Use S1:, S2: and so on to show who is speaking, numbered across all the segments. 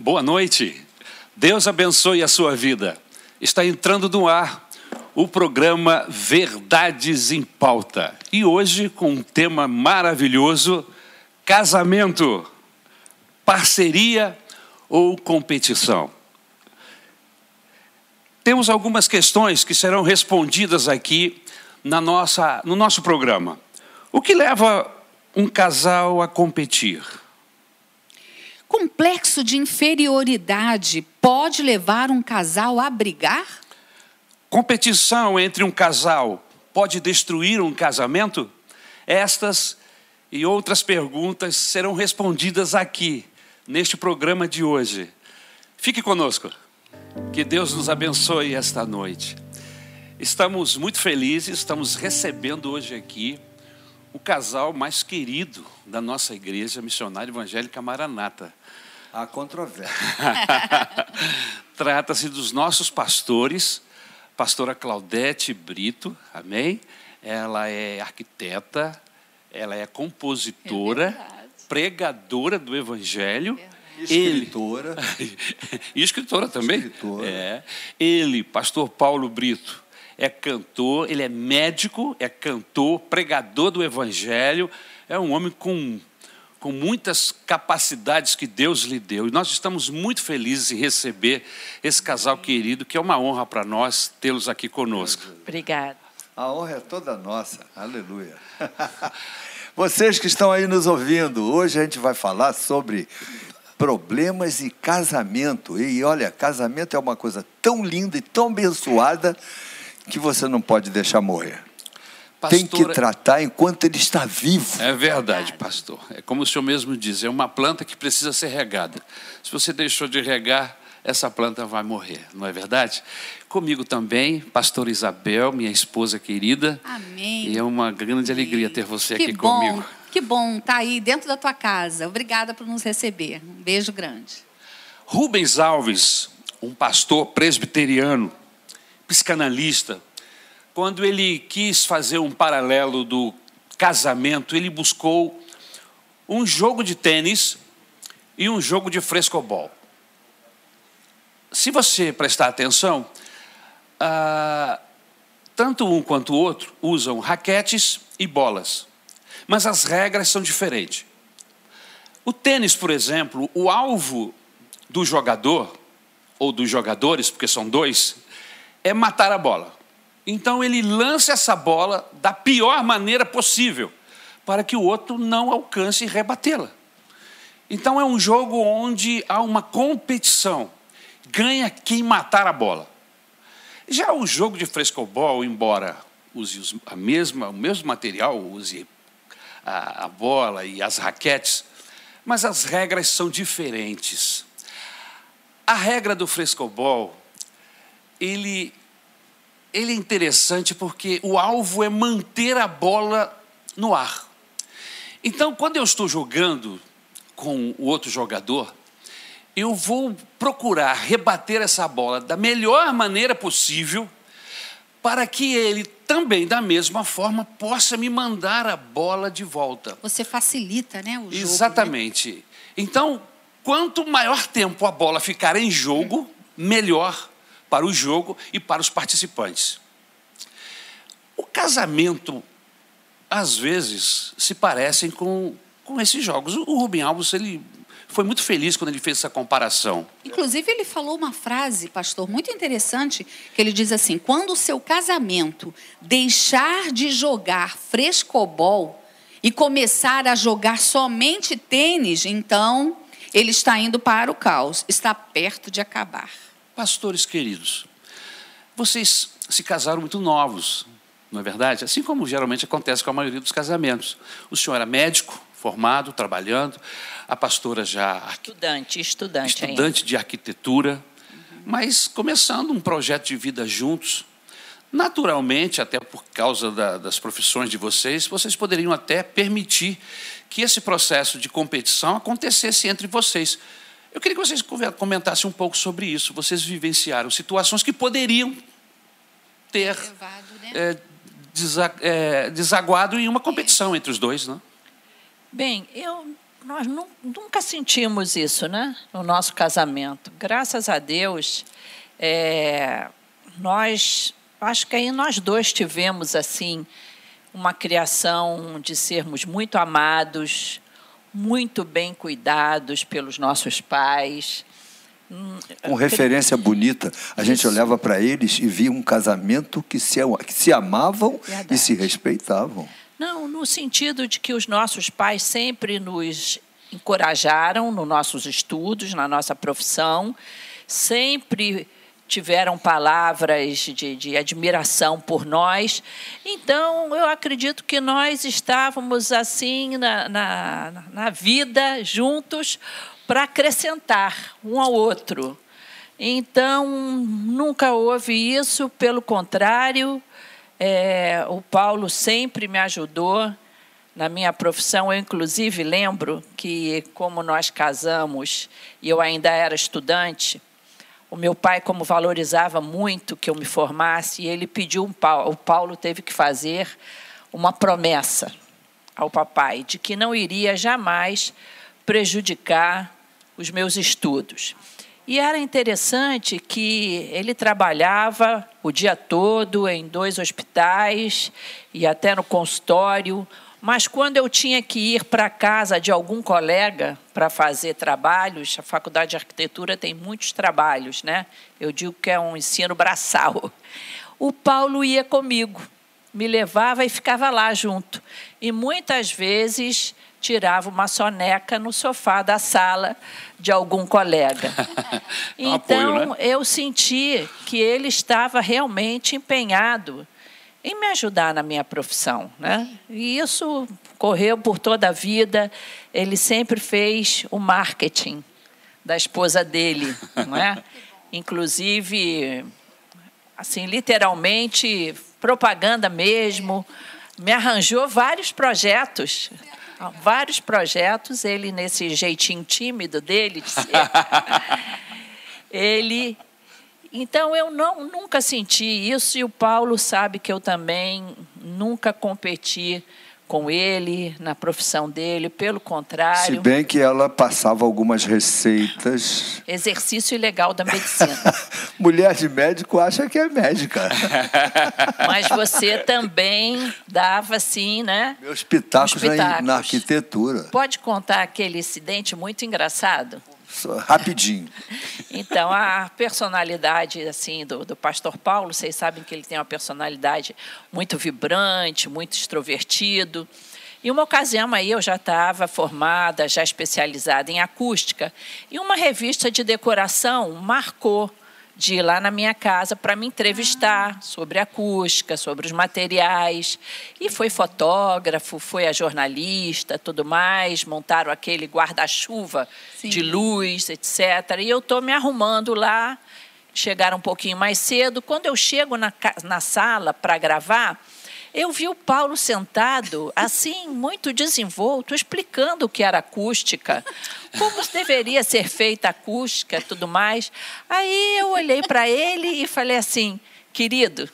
S1: Boa noite. Deus abençoe a sua vida. Está entrando no ar o programa Verdades em Pauta. E hoje com um tema maravilhoso: casamento, parceria ou competição. Temos algumas questões que serão respondidas aqui na nossa, no nosso programa. O que leva um casal a competir?
S2: Complexo de inferioridade pode levar um casal a brigar?
S1: Competição entre um casal pode destruir um casamento? Estas e outras perguntas serão respondidas aqui, neste programa de hoje. Fique conosco. Que Deus nos abençoe esta noite. Estamos muito felizes, estamos recebendo hoje aqui o casal mais querido da nossa igreja missionária evangélica Maranata.
S3: Há controvérsia.
S1: Trata-se dos nossos pastores, pastora Claudete Brito, amém? Ela é arquiteta, ela é compositora,
S2: É
S1: pregadora do evangelho.
S3: Escritora.
S1: Ele, e escritora também.
S3: Escritora.
S1: É. Ele, pastor Paulo Brito, é cantor, ele é médico, é cantor, pregador do evangelho, é um homem com com muitas capacidades que Deus lhe deu. E nós estamos muito felizes em receber esse casal querido, que é uma honra para nós tê-los aqui conosco.
S2: Obrigada.
S3: A honra é toda nossa. Aleluia. Vocês que estão aí nos ouvindo, hoje a gente vai falar sobre problemas e casamento. E olha, casamento é uma coisa tão linda e tão abençoada que você não pode deixar morrer. Tem que
S1: Pastora-
S3: tratar enquanto ele está vivo.
S1: É verdade, pastor. É como o senhor mesmo diz, é uma planta que precisa ser regada. Se você deixou de regar, essa planta vai morrer, não é verdade? Comigo também, pastor Isabel, minha esposa querida.
S2: Amém.
S1: E é uma grande alegria ter você
S2: que
S1: aqui
S2: bom,
S1: comigo.
S2: Que bom estar aí dentro da tua casa. Obrigada por nos receber. Um beijo grande.
S1: Rubens Alves, um pastor presbiteriano, psicanalista, quando ele quis fazer um paralelo do casamento, ele buscou um jogo de tênis e um jogo de frescobol. Se você prestar atenção, ah, tanto um quanto o outro usam raquetes e bolas, mas as regras são diferentes. O tênis, por exemplo, o alvo do jogador, ou dos jogadores, porque são dois, é matar a bola. Então ele lança essa bola da pior maneira possível, para que o outro não alcance rebatê-la. Então é um jogo onde há uma competição, ganha quem matar a bola. Já o jogo de frescobol, embora use a mesma, o mesmo material, use a, a bola e as raquetes, mas as regras são diferentes. A regra do frescobol, ele, ele é interessante porque o alvo é manter a bola no ar. Então, quando eu estou jogando com o outro jogador, eu vou procurar rebater essa bola da melhor maneira possível, para que ele também, da mesma forma, possa me mandar a bola de volta.
S2: Você facilita, né, o jogo. né?
S1: Exatamente. Então, quanto maior tempo a bola ficar em jogo, melhor para o jogo e para os participantes. O casamento, às vezes, se parecem com, com esses jogos. O Rubem Alves ele foi muito feliz quando ele fez essa comparação.
S2: Inclusive, ele falou uma frase, pastor, muito interessante, que ele diz assim: quando o seu casamento deixar de jogar frescobol e começar a jogar somente tênis, então ele está indo para o caos, está perto de acabar.
S1: Pastores queridos, vocês se casaram muito novos, não é verdade? Assim como geralmente acontece com a maioria dos casamentos. O senhor era médico, formado, trabalhando, a pastora já arqui-
S4: Estudante, estudante, ainda.
S1: estudante de arquitetura, mas começando um projeto de vida juntos. Naturalmente, até por causa da- das profissões de vocês, vocês poderiam até permitir que esse processo de competição acontecesse entre vocês. Eu queria que vocês comentassem um pouco sobre isso. Vocês vivenciaram situações que poderiam ter
S2: Levado, né?
S1: é, desa- é, desaguado em uma competição entre os dois, né?
S4: Bem, eu nós nunca sentimos isso, né? No nosso casamento. Graças a Deus, é, nós, acho que aí nós dois tivemos assim uma criação de sermos muito amados, muito bem cuidados pelos nossos pais.
S3: Com referência bonita, a gente Isso. olhava para eles e via um casamento que se, que se amavam Verdade. e se respeitavam.
S4: Não, no sentido de que os nossos pais sempre nos encorajaram nos nossos estudos, na nossa profissão, sempre tiveram palavras de, de, admiração por nós. Então, eu acredito que nós estávamos assim na, na, na vida juntos para acrescentar um ao outro. Então, nunca houve isso, pelo contrário, é, o Paulo sempre me ajudou na minha profissão. Eu, inclusive, lembro que, como nós casamos e eu ainda era estudante, o meu pai, como valorizava muito que eu me formasse, ele pediu um Paulo, o Paulo teve que fazer uma promessa ao papai de que não iria jamais prejudicar os meus estudos. E era interessante que ele trabalhava o dia todo em dois hospitais e até no consultório, mas quando eu tinha que ir para casa de algum colega para fazer trabalhos, a faculdade de arquitetura tem muitos trabalhos, né? Eu digo que é um ensino braçal. O Paulo ia comigo, me levava e ficava lá junto. E muitas vezes tirava uma soneca no sofá da sala de algum colega. então, apoio, né? eu senti que ele estava realmente empenhado em me ajudar na minha profissão. Né? E isso correu por toda a vida. Ele sempre fez o marketing da esposa dele, não é? Inclusive, assim, literalmente, propaganda mesmo. Me arranjou vários projetos. Vários projetos, ele nesse jeitinho tímido dele de ser, ele então eu não, nunca senti isso e o Paulo sabe que eu também nunca competi com ele na profissão dele, pelo contrário.
S3: Se bem que ela passava algumas receitas.
S4: Exercício ilegal da medicina.
S3: Mulher de médico acha que é médica.
S4: Mas você também dava, sim, né?
S3: Meus pitacos, pitacos. Na, na arquitetura.
S4: Pode contar aquele incidente muito engraçado?
S3: Rapidinho.
S4: Então, a personalidade assim do, do pastor Paulo, vocês sabem que ele tem uma personalidade muito vibrante, muito extrovertido. E uma ocasião aí eu já estava formada, já especializada em acústica, e uma revista de decoração marcou de ir lá na minha casa para me entrevistar sobre acústica, sobre os materiais. E foi fotógrafo, foi a jornalista, tudo mais, montaram aquele guarda-chuva de luz, etc. E eu estou me arrumando lá, chegaram um pouquinho mais cedo. Quando eu chego na, na sala para gravar, eu vi o Paulo sentado, assim, muito desenvolto, explicando o que era acústica, como deveria ser feita a acústica tudo mais. Aí eu olhei para ele e falei assim, querido,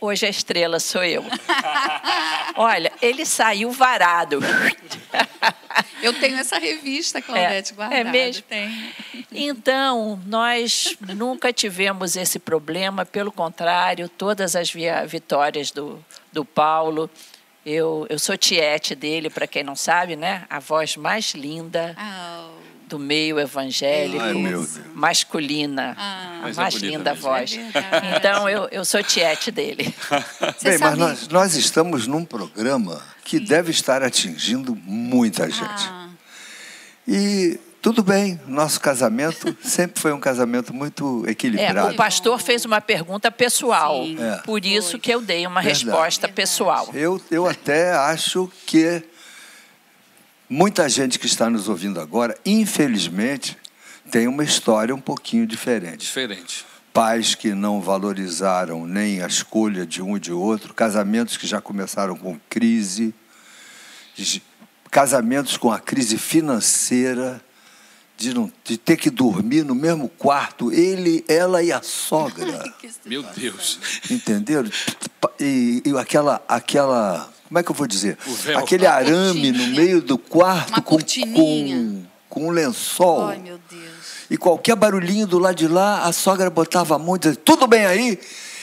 S4: hoje a estrela sou eu. Olha, ele saiu varado.
S2: Eu tenho essa revista, Claudete, é, guardada.
S4: É mesmo?
S2: Tem.
S4: Então, nós nunca tivemos esse problema, pelo contrário, todas as vitórias do, do Paulo. Eu, eu sou tiete dele, para quem não sabe, né? A voz mais linda. Oh do meio evangélico, Ai, masculina, ah, a mais linda mesmo. voz. É então, eu, eu sou tiete dele.
S3: Bem, mas nós, nós estamos num programa que deve estar atingindo muita gente. Ah. E tudo bem, nosso casamento sempre foi um casamento muito equilibrado.
S4: É, o pastor fez uma pergunta pessoal, é. por isso foi. que eu dei uma Verdade. resposta pessoal.
S3: Eu, eu até acho que Muita gente que está nos ouvindo agora, infelizmente, tem uma história um pouquinho diferente.
S1: Diferente.
S3: Pais que não valorizaram nem a escolha de um e de outro, casamentos que já começaram com crise, casamentos com a crise financeira, de, não, de ter que dormir no mesmo quarto, ele, ela e a sogra.
S1: Meu Deus.
S3: Entenderam? E, e aquela, aquela como é que eu vou dizer? Aquele arame no meio do quarto
S2: Uma
S3: com,
S2: cortininha.
S3: com, com um lençol.
S2: Ai, meu Deus.
S3: E qualquer barulhinho do lado de lá, a sogra botava a mão e dizia, tudo bem aí?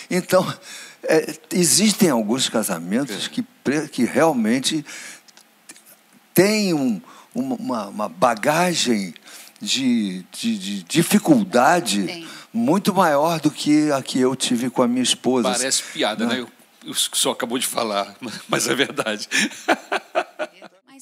S3: Então, é, existem alguns casamentos que, que realmente têm um- uma, uma bagagem de, de- de dificuldade
S2: Tem.
S3: muito maior do que a que eu tive com a minha esposa.
S1: Parece piada, né? O o que o senhor acabou de falar, mas é verdade.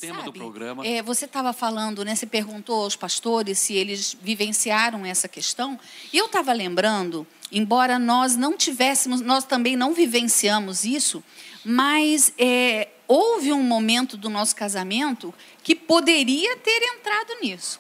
S1: Tema do
S2: sabe,
S1: programa.
S2: é, você estava falando, né? Você perguntou aos pastores se eles vivenciaram essa questão. E eu estava lembrando, embora nós não tivéssemos, nós também não vivenciamos isso, mas é, houve um momento do nosso casamento que poderia ter entrado nisso.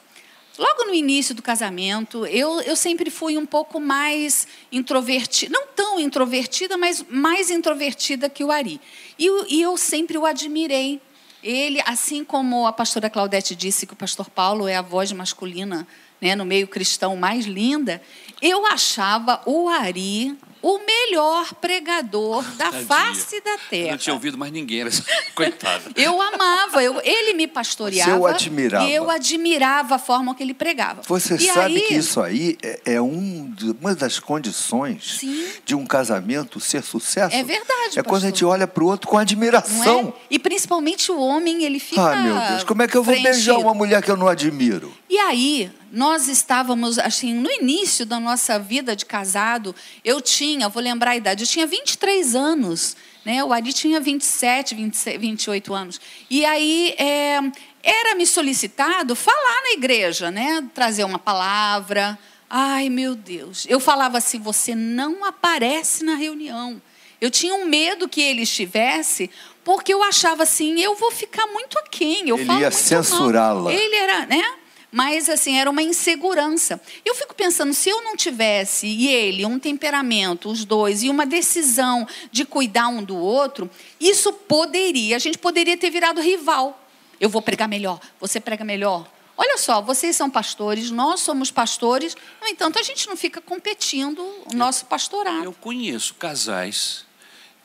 S2: Logo no início do casamento, eu, eu sempre fui um pouco mais introvertida, não tão introvertida, mas mais introvertida que o Ari. E, e eu sempre o admirei. Ele, assim como a pastora Claudete disse que o pastor Paulo é a voz masculina né, no meio cristão mais linda, eu achava o Ari o melhor pregador da
S1: Tadinha.
S2: face da
S1: Eu
S2: terra.
S1: Não tinha ouvido mais ninguém, era... coitada.
S2: Eu amava, eu, ele me pastoreava.
S3: Você o admirava.
S2: E eu admirava a forma que ele pregava.
S3: Você
S2: E
S3: sabe
S2: aí,
S3: que isso aí é, é um uma das condições
S2: Sim.
S3: de um casamento ser sucesso.
S2: É verdade,
S3: É quando a
S2: pastor.
S3: gente olha para o outro com
S2: Não
S3: admiração.
S2: é? E principalmente o homem, ele fica.
S3: Ah, meu Deus, como é que eu vou beijar
S2: preenchido.
S3: uma mulher que eu não admiro?
S2: E aí, nós estávamos, assim, no início da nossa vida de casado, eu tinha, vou lembrar a idade, eu tinha 23 anos, né? O Ari tinha 27, 26, 28 anos. E aí, é, era me solicitado falar na igreja, né? Trazer uma palavra. Ai, meu Deus. Eu falava assim: você não aparece na reunião. Eu tinha um medo que ele estivesse, porque eu achava assim, eu vou ficar muito aquém. Eu
S3: Ele ia censurá-la.
S2: Ele era, né? Mas assim, era uma insegurança. Eu fico pensando, se eu não tivesse, e ele, um temperamento, os dois, e uma decisão de cuidar um do outro, isso poderia, a gente poderia ter virado rival. Eu vou pregar melhor, você prega melhor. Olha só, vocês são pastores, nós somos pastores, no entanto, a gente não fica competindo o nosso pastorado.
S1: Eu conheço casais,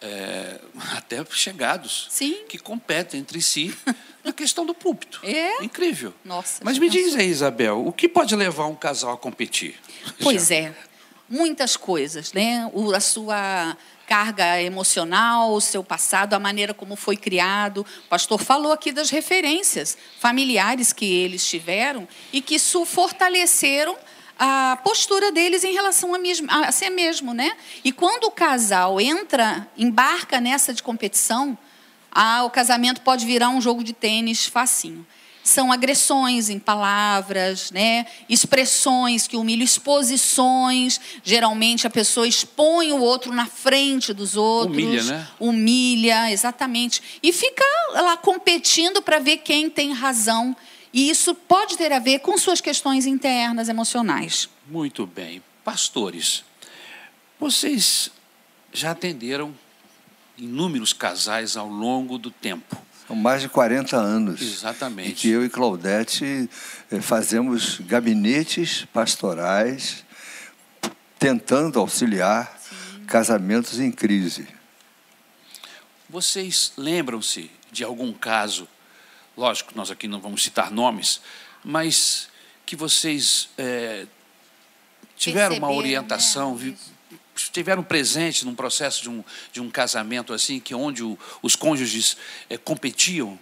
S1: é, até chegados,
S2: Sim.
S1: que competem entre si na questão do púlpito.
S2: É?
S1: Incrível.
S2: Nossa,
S1: Mas me diz aí, Isabel, o que pode levar um casal a competir?
S2: Pois é, muitas coisas, né? O, a sua carga emocional, o seu passado, a maneira como foi criado. O pastor falou aqui das referências familiares que eles tiveram e que isso fortaleceram a postura deles em relação a, mesmo, a si mesmo, né? E quando o casal entra, embarca nessa de competição, ah, o casamento pode virar um jogo de tênis facinho. São agressões em palavras, né? expressões que humilham, exposições. Geralmente a pessoa expõe o outro na frente dos outros.
S1: Humilha, né?
S2: Humilha, exatamente. E fica lá competindo para ver quem tem razão. E isso pode ter a ver com suas questões internas, emocionais.
S1: Muito bem. Pastores, vocês já atenderam inúmeros casais ao longo do tempo.
S3: São mais de 40 anos.
S1: Exatamente.
S3: Em que eu e Claudete eh, fazemos gabinetes pastorais tentando auxiliar casamentos em crise.
S1: Vocês lembram-se de algum caso, lógico, nós aqui não vamos citar nomes, mas que vocês eh, tiveram uma
S2: Perceberam,
S1: orientação,
S2: né?
S1: estiveram presentes num processo de um, de um casamento assim, que onde o- os cônjuges eh, competiam?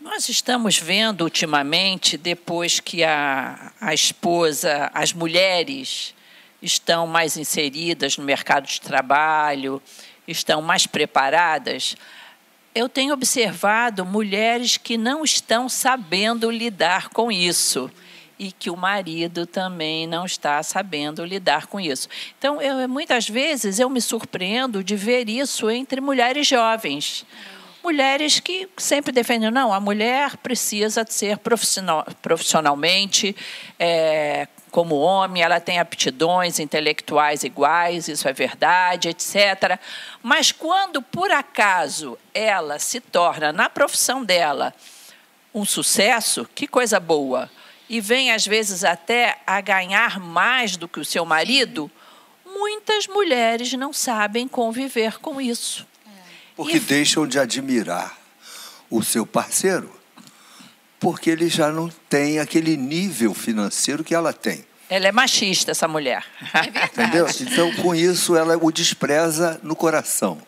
S4: Nós estamos vendo ultimamente, depois que a, a esposa, as mulheres estão mais inseridas no mercado de trabalho, estão mais preparadas, eu tenho observado mulheres que não estão sabendo lidar com isso e que o marido também não está sabendo lidar com isso. Então, eu, muitas vezes eu me surpreendo de ver isso entre mulheres jovens mulheres que sempre defendem não a mulher precisa ser profissional, profissionalmente é, como homem ela tem aptidões intelectuais iguais isso é verdade etc mas quando por acaso ela se torna na profissão dela um sucesso que coisa boa. E vem às vezes até a ganhar mais do que o seu marido muitas mulheres não sabem conviver com isso.
S3: Porque
S4: E-
S3: deixam de admirar o seu parceiro, porque ele já não tem aquele nível financeiro que ela tem.
S4: Ela é machista, essa mulher.
S2: É verdade.
S3: Entendeu? Então, com isso, ela o despreza no coração.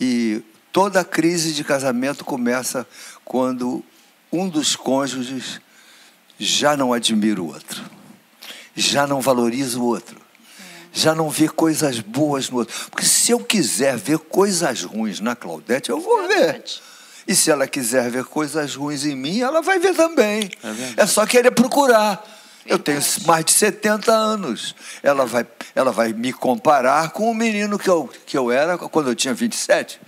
S3: E toda crise de casamento começa quando um dos cônjuges já não admira o outro, já não valoriza o outro, já não vê coisas boas no outro. Porque se eu quiser ver coisas ruins na Claudete, eu vou ver. E se ela quiser ver coisas ruins em mim, ela vai ver também.
S1: verdade.
S3: É só querer procurar. Eu tenho mais de 70 anos. Ela vai, ela vai me comparar com o menino que eu, que eu era quando eu tinha 27.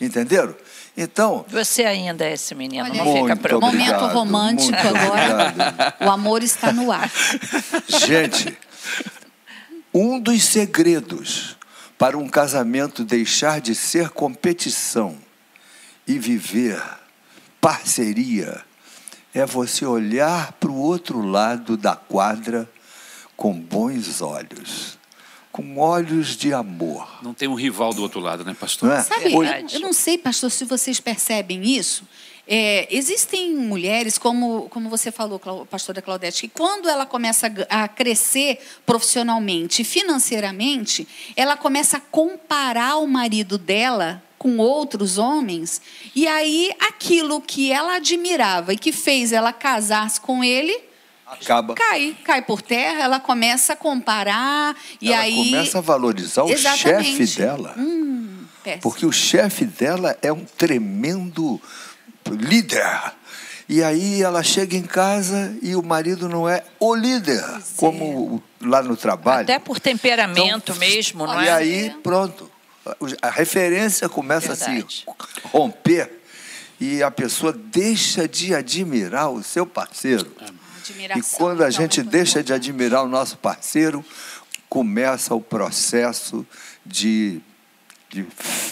S3: Entenderam? Então,
S4: Você ainda é esse menino,
S2: Olha
S4: não fica preocupado.
S2: Momento romântico agora.
S3: obrigado.
S2: O amor está no ar.
S3: gente, um dos segredos para um casamento deixar de ser competição e viver parceria é você olhar para o outro lado da quadra com bons olhos, com olhos de amor.
S1: Não tem um rival do outro lado, né, pastor?
S3: Não é?
S2: Sabe, eu não sei, pastor, se vocês percebem isso. É, existem mulheres, como, como você falou, pastora Claudete, que quando ela começa a, crescer profissionalmente e financeiramente, ela começa a comparar o marido dela com outros homens, e aí aquilo que ela admirava e que fez ela casar-se com ele,
S3: Acaba.
S2: cai, cai por terra, ela começa a comparar, e
S3: ela
S2: aí...
S3: começa a valorizar o
S2: Exatamente.
S3: chefe dela.
S2: Hum.
S3: Porque o chefe dela é um tremendo líder. E aí ela chega em casa e o marido não é o líder,
S2: Pois é.
S3: como lá no trabalho.
S4: Até por temperamento
S3: Então,
S4: mesmo, não
S3: e
S4: é?
S3: aí, pronto. A referência começa
S4: Verdade.
S3: a se romper e a pessoa deixa de admirar o seu parceiro. E
S2: Admiração,
S3: quando a
S2: então,
S3: gente
S2: é
S3: deixa de admirar o nosso parceiro, começa o processo de, de,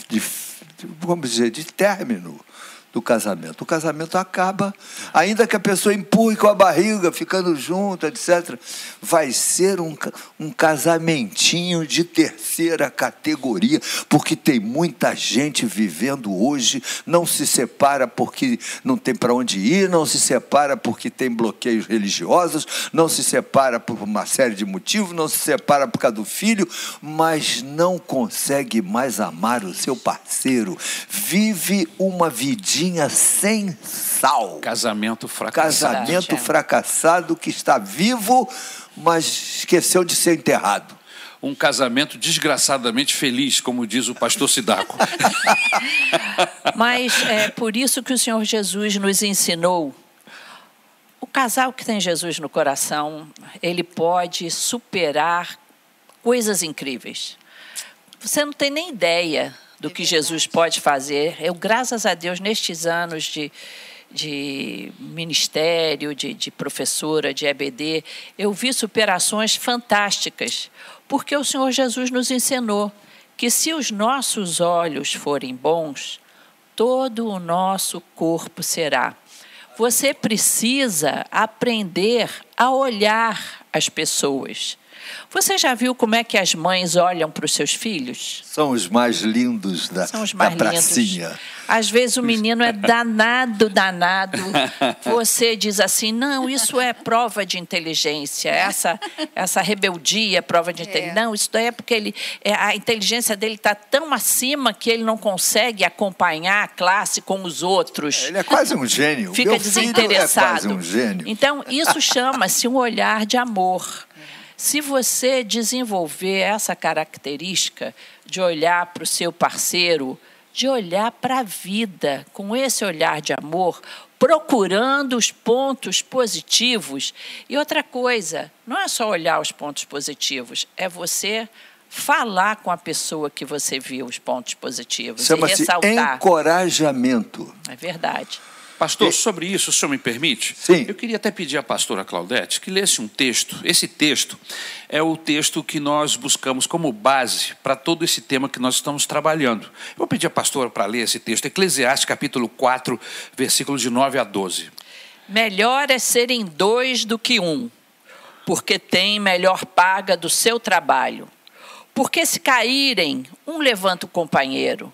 S3: de- de- vamos dizer, de término do casamento. O casamento acaba, ainda que a pessoa empurre com a barriga, ficando junto, etc. Vai ser um, um casamentinho de terceira categoria, porque tem muita gente vivendo hoje, não se separa porque não tem para onde ir, não se separa porque tem bloqueios religiosos, não se separa por uma série de motivos, não se separa por causa do filho, mas não consegue mais amar o seu parceiro. Vive uma vidinha sem sal.
S1: Casamento fracassado.
S3: Casamento fracassado que está vivo, mas esqueceu de ser enterrado.
S1: Um casamento desgraçadamente feliz, como diz o pastor Sidaco.
S4: Mas é por isso que o Senhor Jesus nos ensinou. O casal que tem Jesus no coração, ele pode superar coisas incríveis. Você não tem nem ideia do
S2: É
S4: que Jesus pode fazer. Eu, graças a Deus, nestes anos de, de ministério, de, de professora, de EBD, eu vi superações fantásticas, porque o Senhor Jesus nos ensinou que se os nossos olhos forem bons, todo o nosso corpo será. Você precisa aprender a olhar as pessoas. Você já viu como é que as mães olham para os seus filhos?
S3: São os mais lindos da,
S4: São os
S3: da
S4: mais lindos.
S3: pracinha.
S4: Às vezes o menino é danado, danado. Você diz assim: não, isso é prova de inteligência. Essa, essa rebeldia é prova de inteligência. Não, isso daí é porque ele, é, a inteligência dele está tão acima que ele não consegue acompanhar a classe com os outros.
S3: Ele é quase um gênio.
S4: Fica
S3: Meu filho
S4: desinteressado.
S3: É quase um gênio.
S4: Então, isso chama-se um olhar de amor. Se você desenvolver essa característica de olhar para o seu parceiro, de olhar para a vida com esse olhar de amor, procurando os pontos positivos. E outra coisa, não é só olhar os pontos positivos, é você falar com a pessoa que você viu os pontos positivos e
S3: Chama-se
S4: ressaltar.
S3: encorajamento.
S4: É verdade.
S1: Pastor, sobre isso, o senhor me permite?
S3: Sim.
S1: Eu queria até pedir à pastora Claudete que lesse um texto. Esse texto é o texto que nós buscamos como base para todo esse tema que nós estamos trabalhando. Eu vou pedir à pastora para ler esse texto, Eclesiastes capítulo 4, versículos de 9 a 12.
S4: Melhor é serem dois do que um, porque tem melhor paga do seu trabalho. Porque se caírem, um levanta o companheiro.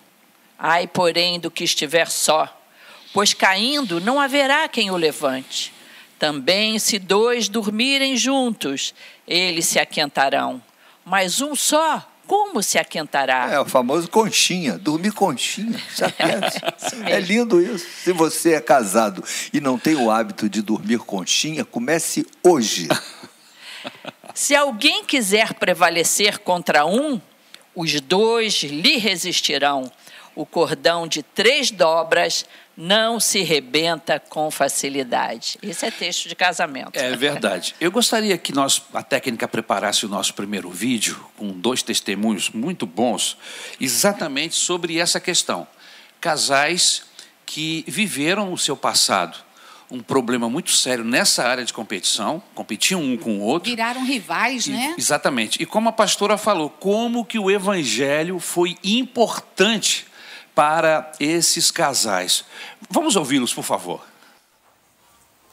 S4: Ai, porém, do que estiver só, pois caindo não haverá quem o levante. Também, se dois dormirem juntos, eles se aquentarão. Mas um só, como se aquentará?
S3: É o famoso conchinha, dormir conchinha. É lindo isso. Se você é casado e não tem o hábito de dormir conchinha, comece hoje.
S4: Se alguém quiser prevalecer contra um, os dois lhe resistirão. O cordão de três dobras não se rebenta com facilidade. Esse é texto de casamento.
S1: É verdade. Eu gostaria que nós, a técnica, preparasse o nosso primeiro vídeo com dois testemunhos muito bons, exatamente sobre essa questão. Casais que viveram o seu passado um problema muito sério nessa área de competição, competiam um com o outro.
S2: Viraram rivais,
S1: e,
S2: né?
S1: Exatamente. E como a pastora falou, como que o evangelho foi importante para esses casais. Vamos ouvi-los, por favor.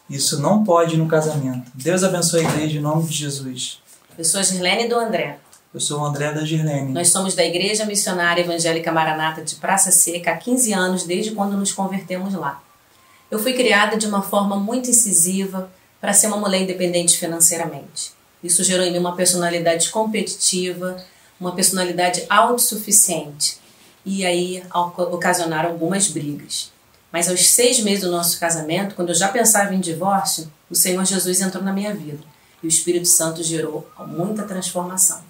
S5: Isso não pode no casamento. Deus abençoe a igreja em nome de Jesus.
S6: Eu sou a Girlene do André.
S5: Eu sou o André da Girlene.
S6: Nós somos da Igreja Missionária Evangélica Maranata de Praça Seca há 15 anos, desde quando nos convertemos lá. Eu fui criada de uma forma muito incisiva para ser uma mulher independente financeiramente. Isso gerou em mim uma personalidade competitiva, uma personalidade autossuficiente. E aí ocasionaram algumas brigas. Mas aos seis meses do nosso casamento, quando eu já pensava em divórcio, o Senhor Jesus entrou na minha vida. E o Espírito Santo gerou muita transformação.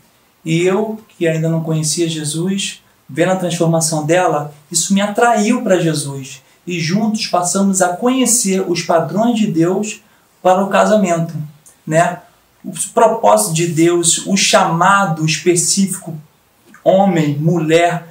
S5: E eu, que ainda não conhecia Jesus, vendo a transformação dela, isso me atraiu para Jesus e juntos passamos a conhecer os padrões de Deus para o casamento, né? O propósito de Deus, o chamado específico homem, mulher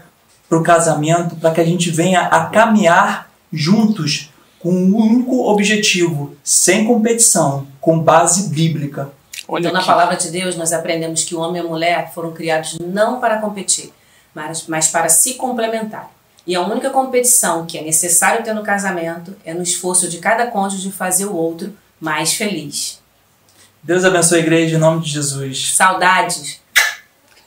S5: para o casamento, para que a gente venha a caminhar juntos com um único objetivo, sem competição, com base bíblica.
S6: Olha então, aqui. na palavra de Deus, nós aprendemos que o homem e a mulher foram criados não para competir, mas, mas para se complementar. E a única competição que é necessário ter no casamento é no esforço de cada cônjuge fazer o outro mais feliz.
S5: Deus abençoe a igreja em nome de Jesus.
S6: Saudades.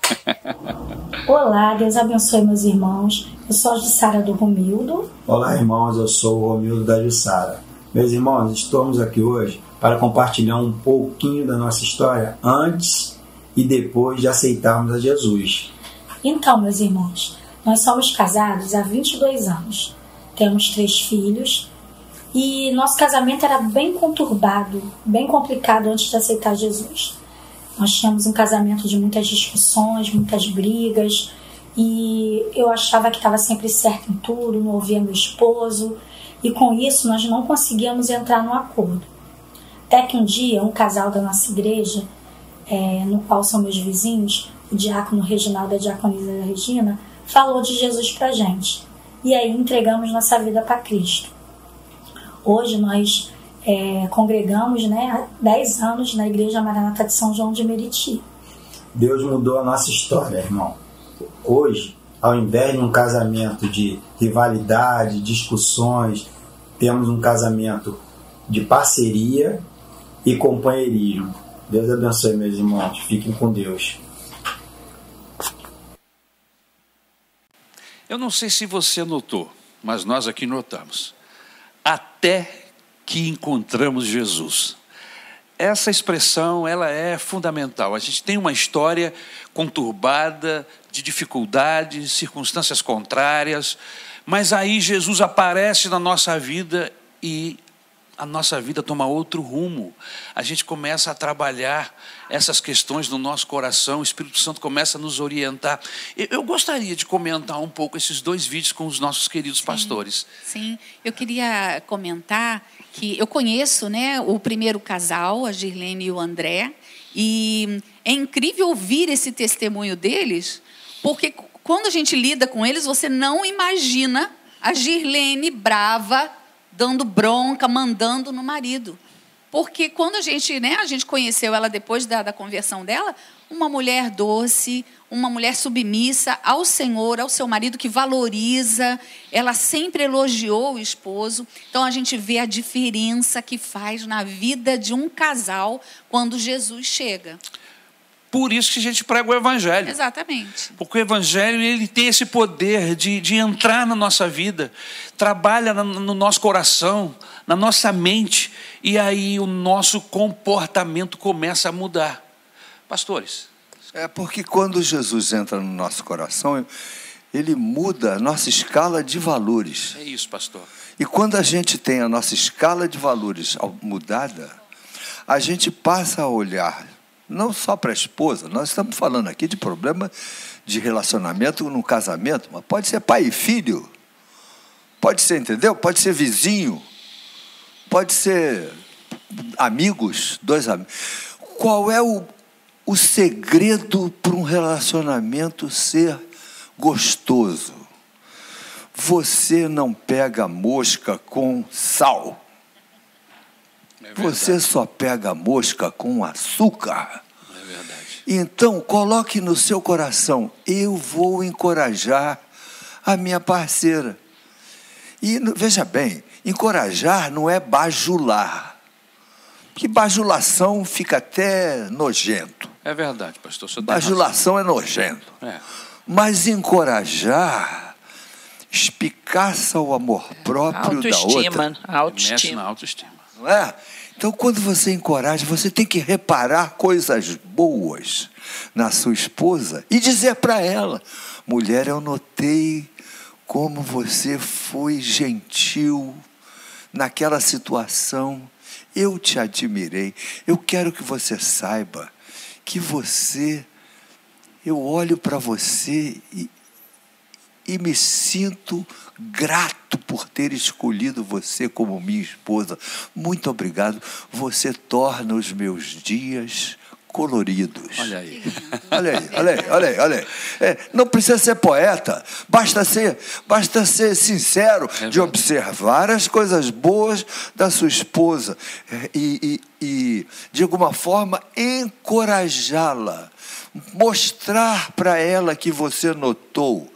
S7: Olá, Deus abençoe meus irmãos. Eu sou a Jussara do Romildo.
S8: Olá, irmãos, eu sou o Romildo da Jussara. Meus irmãos, estamos aqui hoje para compartilhar um pouquinho da nossa história antes e depois de aceitarmos a Jesus.
S7: Então, meus irmãos, nós somos casados há 22 anos. Temos três filhos e nosso casamento era bem conturbado, bem complicado antes de aceitar Jesus. Nós tínhamos um casamento de muitas discussões, muitas brigas, e eu achava que estava sempre certo em tudo, não ouvia meu esposo, e com isso nós não conseguíamos entrar no acordo. Até que um dia, um casal da nossa igreja, é, no qual são meus vizinhos, o diácono Reginaldo e a diaconisa Regina, falou de Jesus para gente. E aí entregamos nossa vida para Cristo. Hoje nós é, congregamos né, há 10 anos na Igreja Maranata de São João de Meriti.
S8: Deus mudou a nossa história, irmão. Hoje, ao invés de um casamento de rivalidade, discussões, temos um casamento de parceria e companheirismo. Deus abençoe, meus irmãos. Fiquem com Deus.
S1: Eu não sei se você notou, mas nós aqui notamos. Até que encontramos Jesus. Essa expressão, ela é fundamental. A gente tem uma história conturbada de dificuldades, circunstâncias contrárias, mas aí Jesus aparece na nossa vida e a nossa vida toma outro rumo. A gente começa a trabalhar essas questões no nosso coração, o Espírito Santo começa a nos orientar. Eu gostaria de comentar um pouco esses dois vídeos com os nossos queridos sim, pastores.
S2: Sim, eu queria comentar que eu conheço né, o primeiro casal, a Girlene e o André, e é incrível ouvir esse testemunho deles, porque quando a gente lida com eles, você não imagina a Girlene brava dando bronca, mandando no marido. Porque quando a gente, né, a gente conheceu ela depois da, da conversão dela, uma mulher doce, uma mulher submissa ao Senhor, ao seu marido que valoriza, ela sempre elogiou o esposo. Então a gente vê a diferença que faz na vida de um casal quando Jesus chega.
S1: Por isso que a gente prega o evangelho.
S2: Exatamente.
S1: Porque o evangelho ele tem esse poder de, de entrar na nossa vida, trabalha no, no nosso coração, na nossa mente, e aí o nosso comportamento começa a mudar. Pastores.
S3: É porque quando Jesus entra no nosso coração, ele muda a nossa escala de valores.
S1: É isso, pastor.
S3: E quando a gente tem a nossa escala de valores mudada, a gente passa a olhar não só para a esposa, nós estamos falando aqui de problema de relacionamento no casamento, mas pode ser pai e filho, pode ser, entendeu? Pode ser vizinho, pode ser amigos, dois amigos. Qual é o, o segredo para um relacionamento ser gostoso? Você não pega mosca com sal.
S1: É
S3: Você só pega mosca com açúcar.
S1: É verdade.
S3: Então, coloque no seu coração: eu vou encorajar a minha parceira. E veja bem, encorajar não é bajular. Que bajulação fica até nojento.
S1: É verdade, pastor.
S3: Bajulação é nojento.
S1: É.
S3: Mas encorajar espicaça o amor próprio da
S4: Autoestima.
S3: outra.
S1: Mexe na
S4: Autoestima.
S1: autoestima.
S3: Não é? Então, quando você encoraja, você tem que reparar coisas boas na sua esposa e dizer para ela: mulher, eu notei como você foi gentil naquela situação. Eu te admirei. Eu quero que você saiba que você, eu olho para você e, e me sinto grato por ter escolhido você como minha esposa. Muito obrigado. Você torna os meus dias coloridos.
S1: Olha aí.
S3: Olha aí, olha aí, olha aí, olha aí. É, não precisa ser poeta, basta ser, basta ser sincero de observar as coisas boas da sua esposa é, e, e- e, de alguma forma, encorajá-la, mostrar para ela que você notou,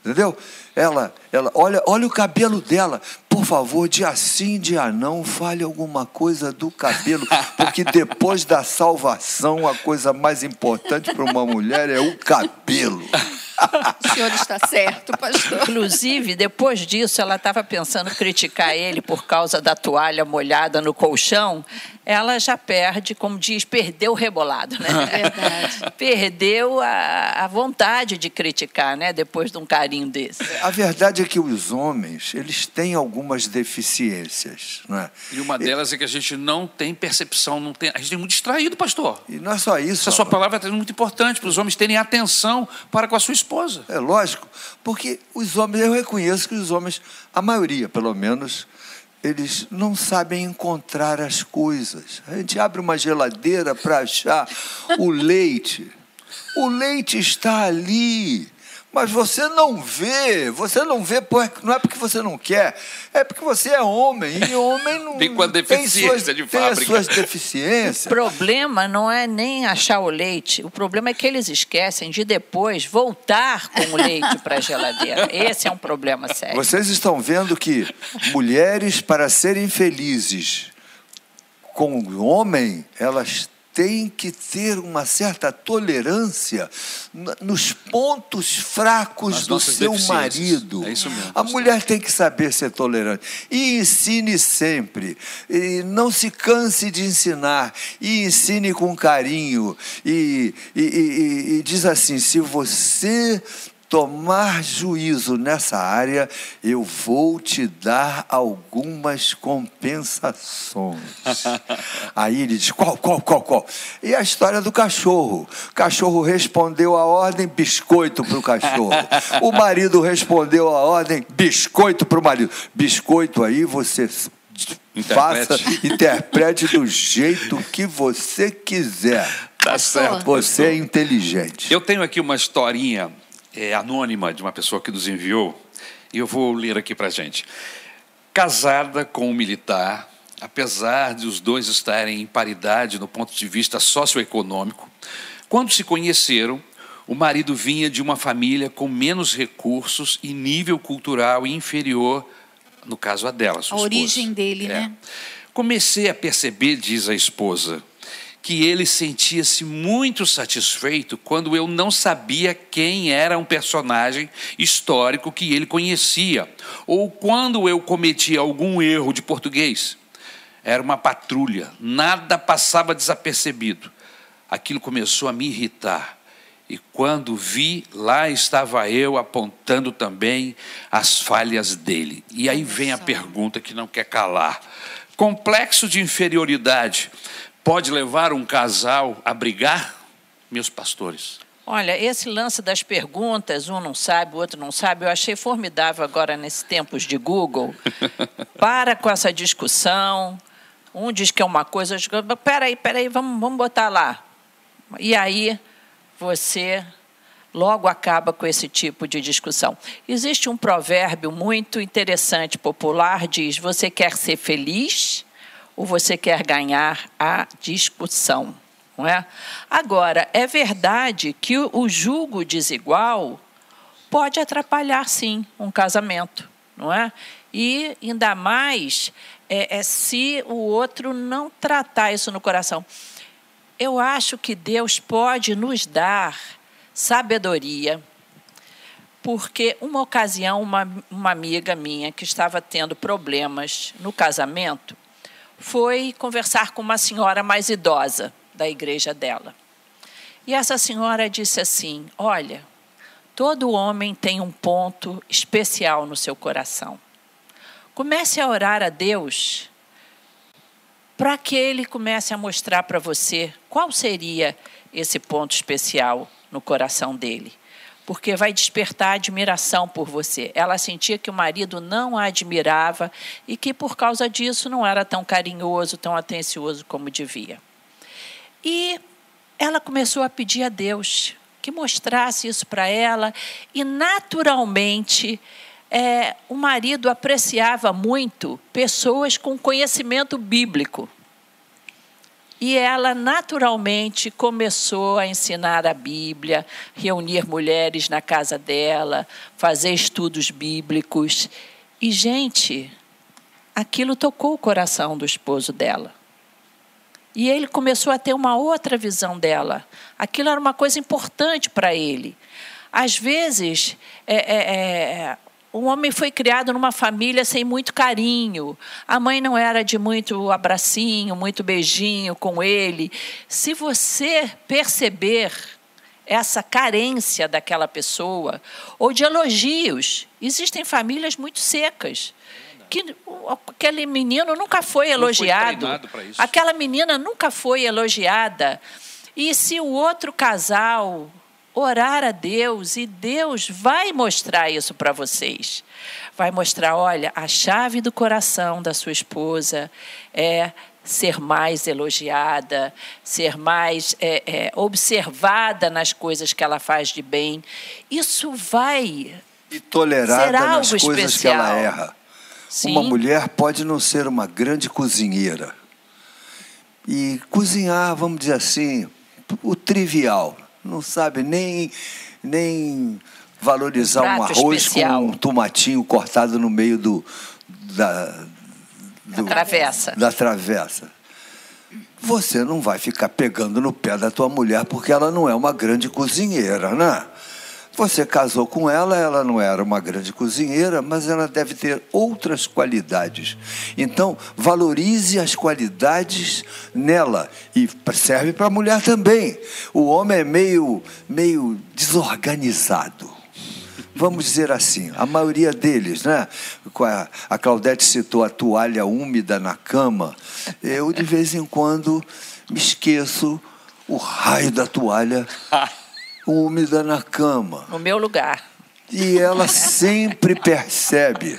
S3: entendeu? Ela, ela, olha, olha o cabelo dela. Por favor, dia sim, dia não, fale alguma coisa do cabelo, porque depois da salvação, a coisa mais importante para uma mulher é o cabelo.
S2: O senhor está certo, pastor.
S4: Inclusive, depois disso, ela estava pensando em criticar ele por causa da toalha molhada no colchão. Ela já perde, como diz, perdeu o rebolado, né?
S2: Verdade.
S4: Perdeu a, a vontade de criticar, né? Depois de um carinho desse.
S3: A verdade é que os homens, eles têm algumas deficiências, não é?
S1: E uma delas é que a gente não tem percepção, não tem, a gente é muito distraído, pastor.
S3: E não é só isso.
S1: Essa sua palavra é muito importante para os homens terem atenção para com a sua esposa.
S3: É lógico, porque os homens, eu reconheço que os homens, a maioria pelo menos, eles não sabem encontrar as coisas. A gente abre uma geladeira para achar o leite. O leite está ali. Mas você não vê, você não vê, por- não é porque você não quer, é porque você é homem, e homem não
S1: Vem com a
S3: tem
S1: deficiência
S3: suas,
S1: de
S3: tem as
S1: fábrica.
S3: suas
S4: O
S3: deficiências.
S4: problema não é nem achar o leite, o problema é que eles esquecem de depois voltar com o leite para a geladeira. Esse é um problema sério.
S3: Vocês estão vendo que mulheres, para serem felizes com o homem, elas têm que ter uma certa tolerância nos pontos fracos do seu marido.
S1: É isso mesmo,
S3: A mulher tem que saber ser tolerante. E ensine sempre. E não se canse de ensinar. E ensine com carinho. E- e- e- e diz assim: se você tomar juízo nessa área, eu vou te dar algumas compensações. Aí ele diz: qual, qual, qual, qual? E a história do cachorro. O cachorro respondeu a ordem, biscoito para o cachorro. O marido respondeu a ordem, biscoito para o marido. Biscoito aí você. Faça,
S1: Interprete.
S3: interprete do jeito que você quiser.
S1: Tá certo.
S3: Você é inteligente.
S1: Eu tenho aqui uma historinha é, anônima de uma pessoa que nos enviou, e eu vou ler aqui para gente. Casada com um militar, apesar de os dois estarem em paridade no ponto de vista socioeconômico, quando se conheceram, o marido vinha de uma família com menos recursos e nível cultural inferior, no caso a dela, sua
S2: A
S1: esposa.
S2: origem dele,
S1: É.
S2: né?
S1: Comecei a perceber, diz a esposa, que ele sentia-se muito satisfeito quando eu não sabia quem era um personagem histórico que ele conhecia, ou quando eu cometia algum erro de português. Era uma patrulha, nada passava desapercebido. Aquilo começou a me irritar. E quando vi, lá estava eu apontando também as falhas dele. E aí vem a pergunta que não quer calar: complexo de inferioridade pode levar um casal a brigar, meus pastores?
S4: Olha, esse lance das perguntas, um não sabe, o outro não sabe, eu achei formidável agora nesses tempos de Google. Para com essa discussão. Um diz que é uma coisa, eu digo, peraí, peraí, vamos, vamos botar lá. E aí você logo acaba com esse tipo de discussão. Existe um provérbio muito interessante, popular, diz: Você quer ser feliz ou você quer ganhar a discussão? Não é? Agora, é verdade que o julgo desigual pode atrapalhar, sim, um casamento, não é? E ainda mais é, é se o outro não tratar isso no coração. Eu acho que Deus pode nos dar sabedoria, porque uma ocasião, uma, uma amiga minha que estava tendo problemas no casamento foi conversar com uma senhora mais idosa da igreja dela. E essa senhora disse assim: Olha, todo homem tem um ponto especial no seu coração. Comece a orar a Deus para que ele comece a mostrar para você qual seria esse ponto especial no coração dele. Porque vai despertar admiração por você. Ela sentia que o marido não a admirava e que por causa disso não era tão carinhoso, tão atencioso como devia. E ela começou a pedir a Deus que mostrasse isso para ela e naturalmente é, o marido apreciava muito pessoas com conhecimento bíblico. E ela naturalmente começou a ensinar a Bíblia, reunir mulheres na casa dela, fazer estudos bíblicos. E, gente, aquilo tocou o coração do esposo dela. E ele começou a ter uma outra visão dela. Aquilo era uma coisa importante para ele. Às vezes, é, é, é, o homem foi criado numa família sem muito carinho. A mãe não era de muito abracinho, muito beijinho com ele. Se você perceber essa carência daquela pessoa, ou de elogios, existem famílias muito secas. Que aquele menino nunca foi elogiado. Foi aquela menina nunca foi elogiada. E se o outro casal orar a Deus e Deus vai mostrar isso para vocês. Vai mostrar, olha, a chave do coração da sua esposa é ser mais elogiada, ser mais é, é, observada nas coisas que ela faz de bem. Isso vai
S3: e tolerada nas coisas especial. que ela erra. Sim. Uma mulher pode não ser uma grande cozinheira e cozinhar, vamos dizer assim, o trivial não sabe nem, nem valorizar um, um arroz especial. com um tomatinho cortado no meio do, da,
S4: do, da travessa.
S3: Da travessa. Você não vai ficar pegando no pé da tua mulher porque ela não é uma grande cozinheira, né? Você casou com ela, ela não era uma grande cozinheira, mas ela deve ter outras qualidades. Então, valorize as qualidades nela e serve para a mulher também. O homem é meio, meio desorganizado. Vamos dizer assim, a maioria deles, né? A Claudete citou a toalha úmida na cama. Eu, de vez em quando, me esqueço o raio da toalha úmida na cama.
S4: No meu lugar.
S3: E ela sempre percebe.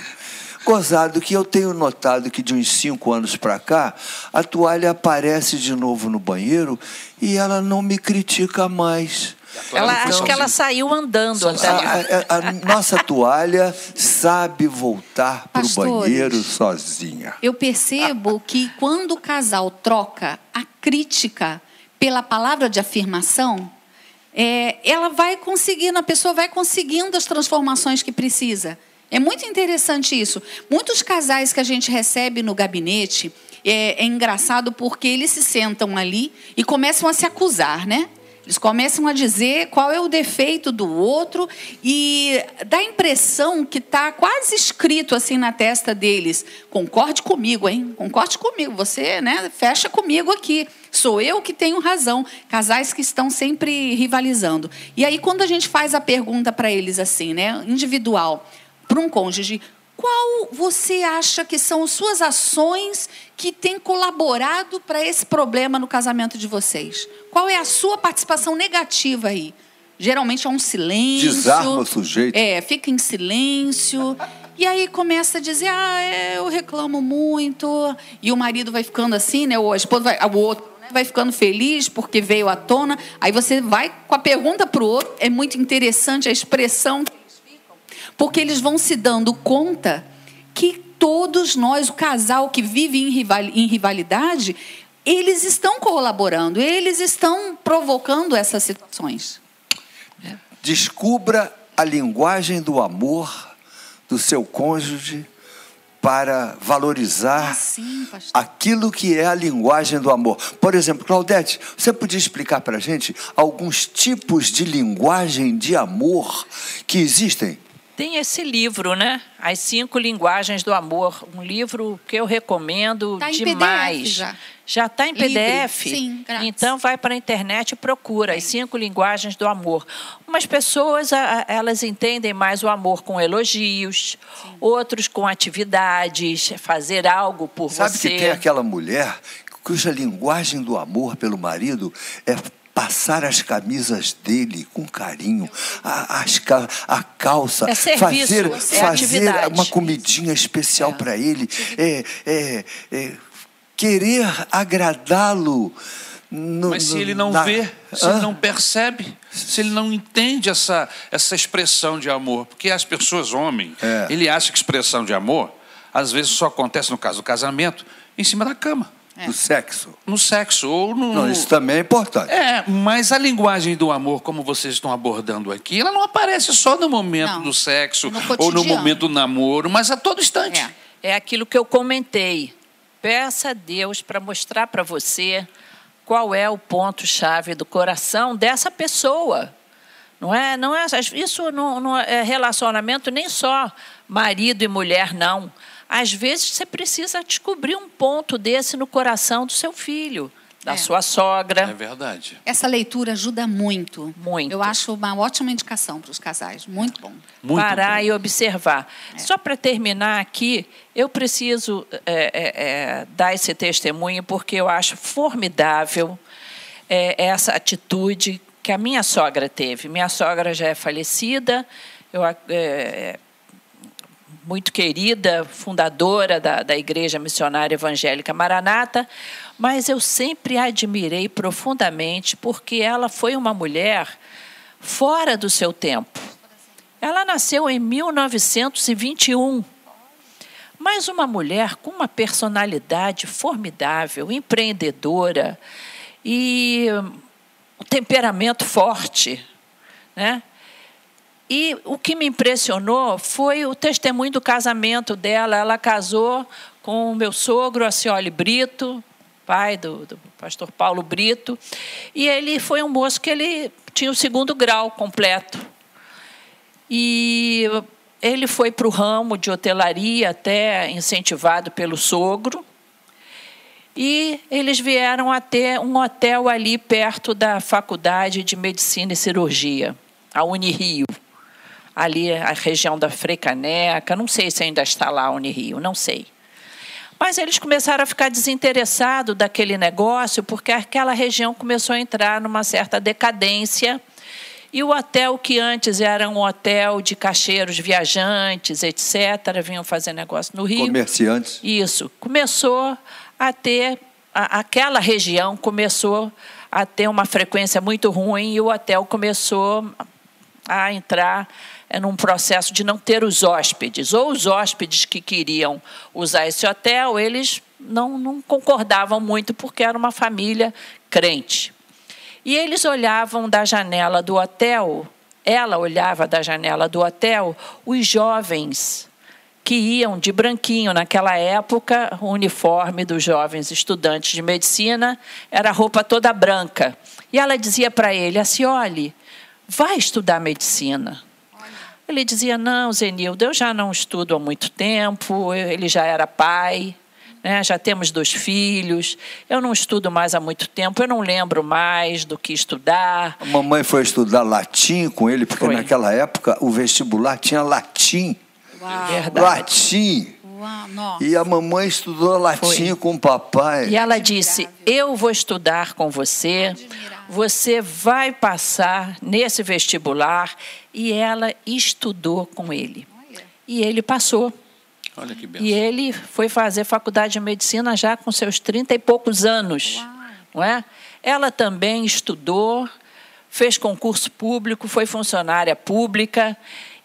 S3: Gozado que eu tenho notado que de uns cinco anos para cá, a toalha aparece de novo no banheiro e ela não me critica mais.
S4: Ela acho que ela saiu andando até
S3: a, a, a, nossa toalha sabe voltar para o banheiro sozinha.
S2: Eu percebo que quando o casal troca a crítica pela palavra de afirmação, é, ela vai conseguindo, a pessoa vai conseguindo as transformações que precisa. É muito interessante isso. Muitos casais que a gente recebe no gabinete, é, é engraçado porque eles se sentam ali e começam a se acusar, né? Eles começam a dizer qual é o defeito do outro e dá a impressão que está quase escrito assim na testa deles: concorde comigo, hein? Concorde comigo. Você, né? Fecha comigo aqui. Sou eu que tenho razão. Casais que estão sempre rivalizando. E aí quando a gente faz a pergunta para eles assim, né? Individual, para um cônjuge, qual você acha que são as suas ações que têm colaborado para esse problema no casamento de vocês? Qual é a sua participação negativa aí? Geralmente é um silêncio.
S3: Desarma o sujeito.
S2: É, fica em silêncio. E aí começa a dizer, ah, é, eu reclamo muito. E o marido vai ficando assim, né? Ou a esposa vai, o outro né, vai ficando feliz porque veio à tona. Aí você vai com a pergunta para o outro. É muito interessante a expressão porque eles vão se dando conta que todos nós, o casal que vive em rivalidade, eles estão colaborando, eles estão provocando essas situações.
S3: Descubra a linguagem do amor do seu cônjuge para valorizar
S2: ah, sim,
S3: aquilo que é a linguagem do amor. Por exemplo, Claudete, você podia explicar para a gente alguns tipos de linguagem de amor que existem?
S4: Tem esse livro, né? As Cinco Linguagens do Amor. Um livro que eu recomendo
S2: tá
S4: demais.
S2: PDF já.
S4: Já está em
S2: Livre.
S4: PDF?
S2: Sim, grátis.
S4: Então vai para a internet e procura As Cinco Linguagens do Amor. Umas pessoas, elas entendem mais o amor com elogios, Sim. outros com atividades, fazer algo por
S3: Sabe
S4: você.
S3: Sabe que tem aquela mulher cuja linguagem do amor pelo marido é passar as camisas dele com carinho, a, as, a calça,
S4: é serviço,
S3: fazer,
S4: é
S3: fazer uma comidinha especial é. para ele, é, é, é querer agradá-lo.
S1: Mas se ele não na... vê, se ele não percebe, se ele não entende essa, essa expressão de amor, porque as pessoas, homem,
S3: é.
S1: ele acha que expressão de amor, às vezes só acontece no caso do casamento, em cima da cama.
S3: É. No sexo.
S1: No sexo ou no.
S3: Não, isso também é importante.
S1: É, mas a linguagem do amor, como vocês estão abordando aqui, ela não aparece só no momento
S2: não,
S1: do sexo
S2: é no
S1: ou no momento do namoro, mas a todo instante.
S4: É, é aquilo que eu comentei. Peça a Deus para mostrar para você qual é o ponto-chave do coração dessa pessoa. Não é, não é isso não, não é relacionamento nem só marido e mulher, não. Às vezes você precisa descobrir um ponto desse no coração do seu filho, da é. sua sogra.
S1: É verdade.
S2: Essa leitura ajuda muito.
S4: Muito.
S2: Eu acho uma ótima indicação para os casais. Muito bom.
S4: Muito Parar bom. e observar. É. Só para terminar aqui, eu preciso é, é, é, dar esse testemunho porque eu acho formidável é, essa atitude que a minha sogra teve. Minha sogra já é falecida. Eu, muito querida, fundadora da, da Igreja Missionária Evangélica Maranata, mas eu sempre a admirei profundamente porque ela foi uma mulher fora do seu tempo. Ela nasceu em 1921, mas uma mulher com uma personalidade formidável, empreendedora e um temperamento forte, né? E o que me impressionou foi o testemunho do casamento dela. Ela casou com o meu sogro, Acioli Brito, pai do, do, pastor Paulo Brito, e ele foi um moço que ele tinha o segundo grau completo. E ele foi para o ramo de hotelaria, até incentivado pelo sogro, e eles vieram a ter um hotel ali perto da Faculdade de Medicina e Cirurgia, a Unirio ali a região da Frecaneca, não sei se ainda está lá a Unirio, não sei. Mas eles começaram a ficar desinteressados daquele negócio, porque aquela região começou a entrar numa certa decadência. E o hotel, que antes era um hotel de cacheiros viajantes, etc., vinham fazer negócio no Rio.
S3: Comerciantes.
S4: Isso. Começou a ter. A, aquela região começou a ter uma frequência muito ruim e o hotel começou a entrar num processo de não ter os hóspedes, ou os hóspedes que queriam usar esse hotel, eles não, não concordavam muito porque era uma família crente. E eles olhavam da janela do hotel, ela olhava da janela do hotel, os jovens que iam de branquinho. Naquela época, o uniforme dos jovens estudantes de medicina era roupa toda branca. E ela dizia para ele: assim, olhe, vai estudar medicina. Ele dizia: Não, Zenildo, eu já não estudo há muito tempo, ele já era pai, né? já temos dois filhos, eu não estudo mais há muito tempo, eu não lembro mais do que estudar.
S3: A mamãe foi estudar latim com ele, porque
S4: Foi.
S3: naquela época o vestibular tinha latim.
S2: Uau.
S4: Verdade.
S3: Latim.
S2: Uau.
S3: E a mamãe estudou latim
S4: Foi.
S3: com o papai.
S4: E ela disse: Eu vou estudar com você, você vai passar nesse vestibular. E ela estudou com ele. E ele passou.
S1: Olha que benção.
S4: E ele foi fazer faculdade de medicina já com seus 30 e poucos anos. Não é? Ela também estudou, fez concurso público, foi funcionária pública.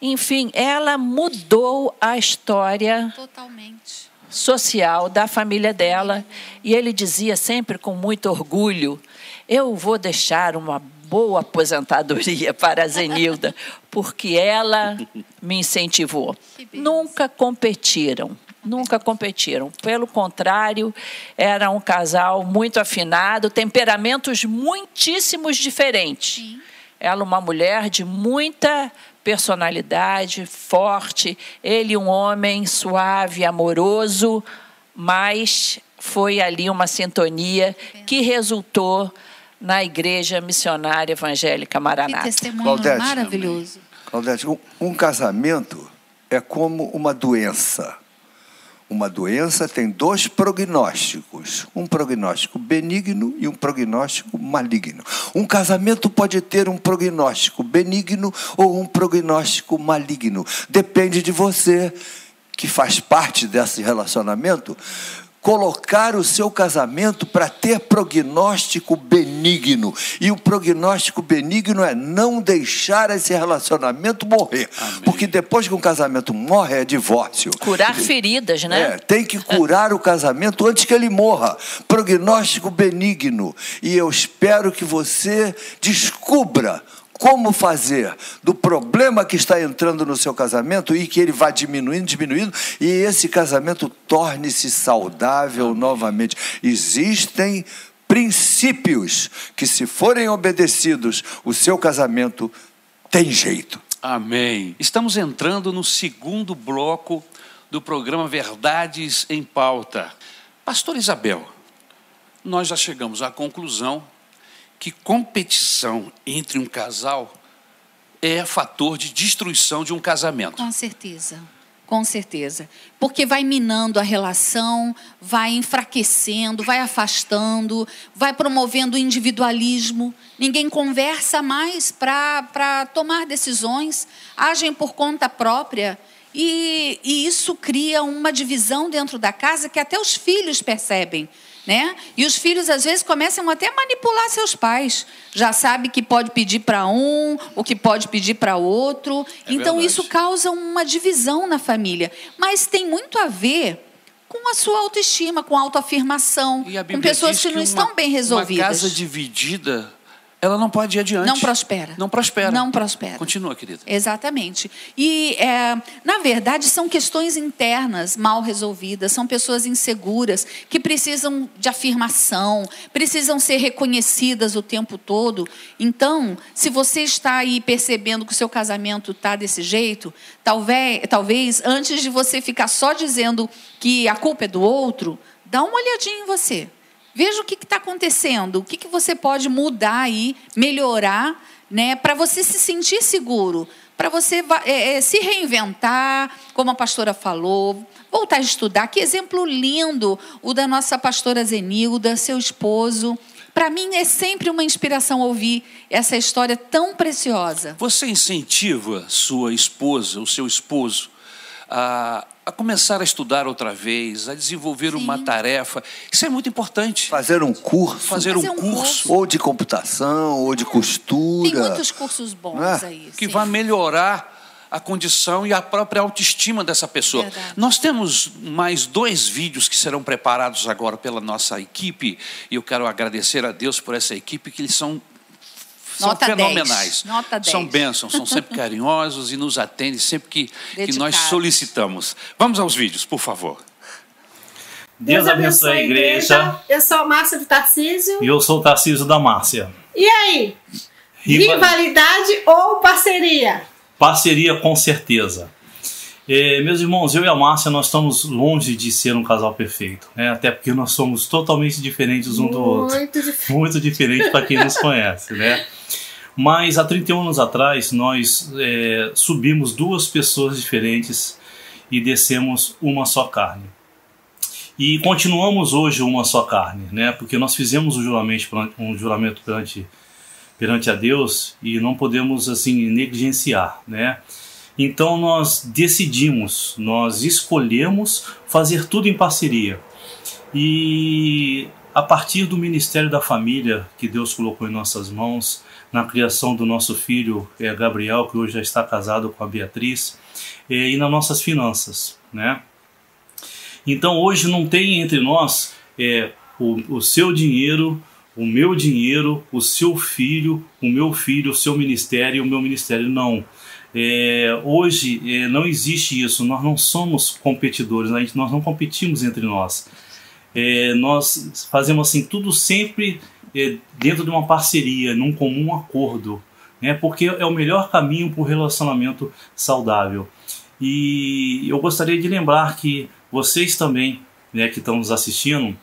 S4: Enfim, ela mudou a história
S2: Totalmente.
S4: social da família dela. E ele dizia sempre com muito orgulho: Eu vou deixar uma boa aposentadoria para a Zenilda, porque ela me incentivou. Nunca competiram. Nunca competiram. Pelo contrário, era um casal muito afinado, temperamentos muitíssimos diferentes. Ela, uma mulher de muita personalidade, forte. Ele, um homem suave, amoroso, mas foi ali uma sintonia que resultou na Igreja Missionária Evangélica
S2: Que
S4: Maranata.
S2: testemunho
S3: Claudete.
S2: maravilhoso.
S3: Claudete, um, um casamento é como uma doença. Uma doença tem dois prognósticos, um prognóstico benigno e um prognóstico maligno. Um casamento pode ter um prognóstico benigno ou um prognóstico maligno. Depende de você, que faz parte desse relacionamento, colocar o seu casamento para ter prognóstico benigno. E o prognóstico benigno é não deixar esse relacionamento morrer. Porque depois que um casamento morre, é divórcio.
S4: Curar feridas, né?
S3: É, tem que curar o casamento antes que ele morra. Prognóstico benigno. E eu espero que você descubra como fazer do problema que está entrando no seu casamento e que ele vá diminuindo, diminuindo, e esse casamento torne-se saudável novamente. Existem princípios que, se forem obedecidos, o seu casamento tem jeito.
S1: Amém. Estamos entrando no segundo bloco do programa Verdades em Pauta. Pastor Isabel, nós já chegamos à conclusão que competição entre um casal é fator de destruição de um casamento.
S2: Com certeza. Com certeza. Porque vai minando a relação, vai enfraquecendo, vai afastando, vai promovendo o individualismo. Ninguém conversa mais para tomar decisões, agem por conta própria. E, e isso cria uma divisão dentro da casa que até os filhos percebem. Né? E os filhos às vezes começam até a manipular seus pais. Já sabe que pode pedir para um, o que pode pedir para outro.
S1: É
S2: então
S1: verdade.
S2: isso causa uma divisão na família, mas tem muito a ver com a sua autoestima, com a autoafirmação,
S1: E
S2: com pessoas
S1: diz
S2: que não
S1: uma-
S2: estão bem
S1: Uma
S2: resolvidas.
S1: casa dividida, ela não pode ir adiante.
S2: Não prospera.
S1: Não prospera.
S2: Não prospera.
S1: Continua, querida.
S2: Exatamente. E, é, na verdade, são questões internas mal resolvidas, são pessoas inseguras que precisam de afirmação, precisam ser reconhecidas o tempo todo. Então, se você está aí percebendo que o seu casamento está desse jeito, talvez, talvez antes de você ficar só dizendo que a culpa é do outro, dá uma olhadinha em você. Veja o que está acontecendo, o que, que você pode mudar aí, melhorar, né, para você se sentir seguro, para você é, é, se reinventar, como a pastora falou, voltar a estudar. Que exemplo lindo o da nossa pastora Zenilda, seu esposo. Para mim é sempre uma inspiração ouvir essa história tão preciosa.
S1: Você incentiva sua esposa, o seu esposo, a, a começar a estudar outra vez, a desenvolver uma tarefa. Isso é muito importante.
S3: Fazer um curso,
S1: Fazer,
S2: Fazer
S1: um
S2: um
S1: curso
S2: curso.
S3: ou de computação, ou de costura.
S2: Tem muitos cursos bons
S3: é?
S2: aí.
S1: que
S2: sim.
S1: vai melhorar a condição e a própria autoestima dessa pessoa.
S2: Verdade.
S1: Nós temos mais dois vídeos que serão preparados agora pela nossa equipe e eu quero agradecer a Deus por essa equipe que eles são são
S2: Nota 10.
S1: fenomenais.
S2: Nota 10.
S1: São bênçãos, são sempre carinhosos e nos atendem sempre que, que nós solicitamos. Vamos aos vídeos, por favor.
S9: Deus abençoe a igreja.
S10: Eu sou a Márcia do Tarcísio.
S9: E eu sou o Tarcísio da Márcia.
S10: E aí?
S9: Riva-
S10: Rivalidade ou parceria?
S9: Parceria com certeza. É, meus irmãos, eu e a Márcia, nós estamos longe de ser um casal perfeito, né? até porque nós somos totalmente diferentes um do outro.
S10: Muito.
S9: Muito diferente para quem nos conhece, né? Mas há 31 anos atrás, nós é, subimos duas pessoas diferentes e descemos uma só carne. E continuamos hoje uma só carne, né? Porque nós fizemos um juramento, um juramento perante, perante a Deus e não podemos assim negligenciar, né? Então nós decidimos, nós escolhemos fazer tudo em parceria. E a partir do ministério da família que Deus colocou em nossas mãos, na criação do nosso filho eh, Gabriel, que hoje já está casado com a Beatriz, eh, e nas nossas finanças, né? Então hoje não tem entre nós é, o, o seu dinheiro, o meu dinheiro, o seu filho, o meu filho, o seu ministério o meu ministério. Não. É, hoje é, não existe isso. Nós não somos competidores, gente- nós não competimos entre nós. É, nós fazemos assim tudo sempre é, dentro de uma parceria, num comum acordo, né? Porque é o melhor caminho para o relacionamento saudável. E eu gostaria de lembrar que vocês também, né, que estão nos assistindo,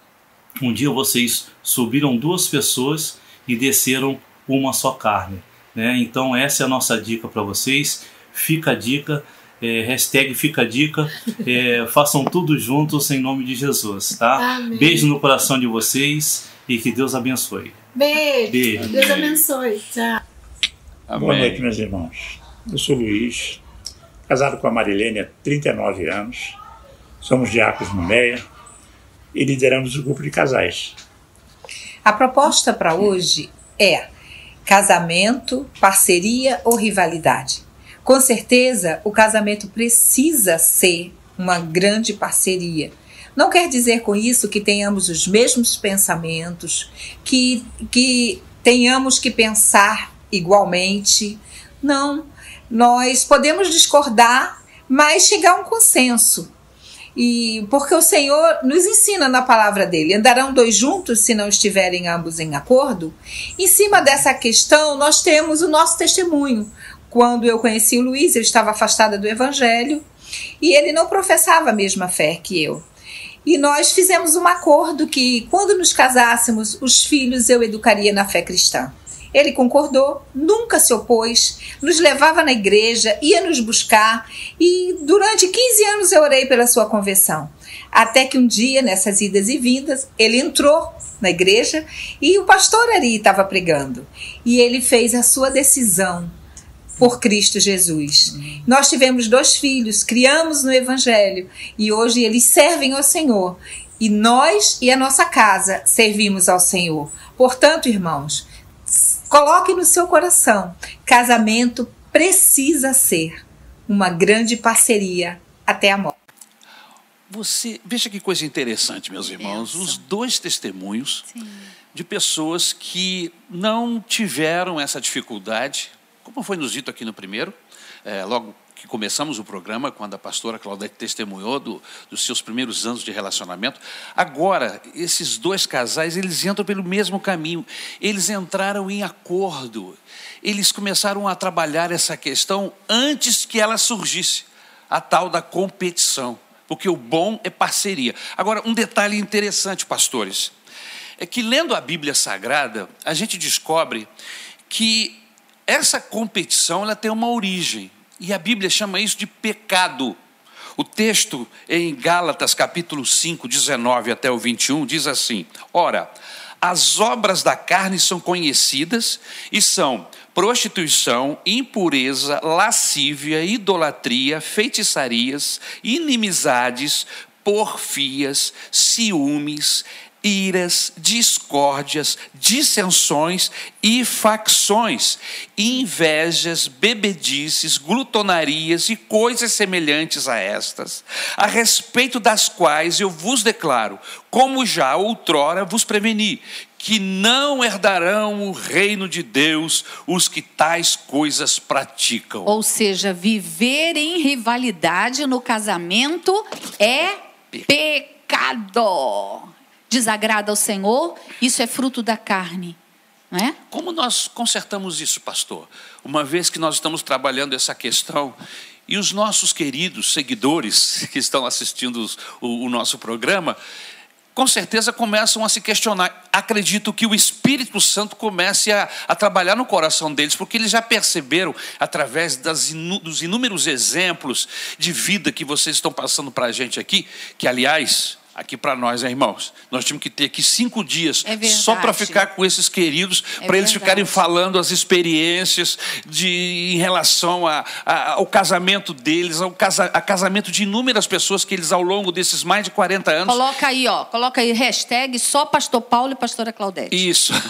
S9: um dia vocês subiram duas pessoas e desceram uma só carne. Né? Então essa é a nossa dica para vocês. Fica a dica, é, hashtag fica a dica, é, façam tudo juntos em nome de Jesus, tá?
S10: Amém.
S9: Beijo no coração de vocês e que Deus abençoe.
S10: Beijo.
S9: Beijo.
S10: Deus abençoe. Tchau.
S11: Boa noite, meus irmãos. Eu sou Luiz, casado com a Marilene há 39 anos. Somos diáconos no MEIA e lideramos o grupo de casais.
S12: A proposta para hoje é casamento, parceria ou rivalidade. Com certeza, o casamento precisa ser uma grande parceria. Não quer dizer com isso que tenhamos os mesmos pensamentos, que, que tenhamos que pensar igualmente. Não. Nós podemos discordar, mas chegar a um consenso. E porque o Senhor nos ensina na palavra dele, andarão dois juntos se não estiverem ambos em acordo. Em cima dessa questão, nós temos o nosso testemunho. Quando eu conheci o Luiz, eu estava afastada do evangelho e ele não professava a mesma fé que eu. E nós fizemos um acordo que quando nos casássemos, os filhos eu educaria na fé cristã. Ele concordou, nunca se opôs, nos levava na igreja, ia nos buscar e durante 15 anos eu orei pela sua conversão. Até que um dia, nessas idas e vindas, ele entrou na igreja e o pastor Ari estava pregando. E ele fez a sua decisão por Cristo Jesus. Nós tivemos dois filhos, criamos no Evangelho e hoje eles servem ao Senhor. E nós e a nossa casa servimos ao Senhor. Portanto, irmãos, coloque no seu coração: casamento precisa ser uma grande parceria até a morte.
S1: Você, veja que coisa interessante, meus irmãos, os dois testemunhos de pessoas que não tiveram essa dificuldade, como foi nos dito aqui no primeiro, é, logo que começamos o programa, quando a pastora Claudete testemunhou do, dos seus primeiros anos de relacionamento. Agora, esses dois casais, eles entram pelo mesmo caminho, eles entraram em acordo, eles começaram a trabalhar essa questão antes que ela surgisse, a tal da competição porque o bom é parceria. Agora, um detalhe interessante, pastores, é que lendo a Bíblia Sagrada, a gente descobre que essa competição ela tem uma origem, e a Bíblia chama isso de pecado. O texto em Gálatas, capítulo 5, 19 até o 21, diz assim: Ora, as obras da carne são conhecidas e são prostituição, impureza, lascívia, idolatria, feitiçarias, inimizades, porfias, ciúmes, iras, discórdias, dissensões e facções, invejas, bebedices, glutonarias e coisas semelhantes a estas, a respeito das quais eu vos declaro, como já outrora vos preveni, que não herdarão o reino de Deus os que tais coisas praticam.
S2: Ou seja, viver em rivalidade no casamento é pecado. Desagrada ao Senhor, isso é fruto da carne. Não é?
S1: Como nós consertamos isso, pastor? Uma vez que nós estamos trabalhando essa questão e os nossos queridos seguidores que estão assistindo o, o nosso programa, com certeza começam a se questionar. Acredito que o Espírito Santo comece a, a trabalhar no coração deles, porque eles já perceberam, através inu- dos inúmeros exemplos de vida que vocês estão passando para a gente aqui, que, aliás, aqui para nós, né, irmãos, nós tínhamos que ter aqui cinco dias
S2: É
S1: só para ficar com esses queridos,
S2: É
S1: para eles ficarem falando as experiências de, em relação a, a- ao casamento deles, ao casa, a casamento de inúmeras pessoas que eles, ao longo desses mais de 40 anos,
S2: Coloca aí, ó, coloca aí hashtag só pastor Paulo e pastora Claudete.
S1: Isso.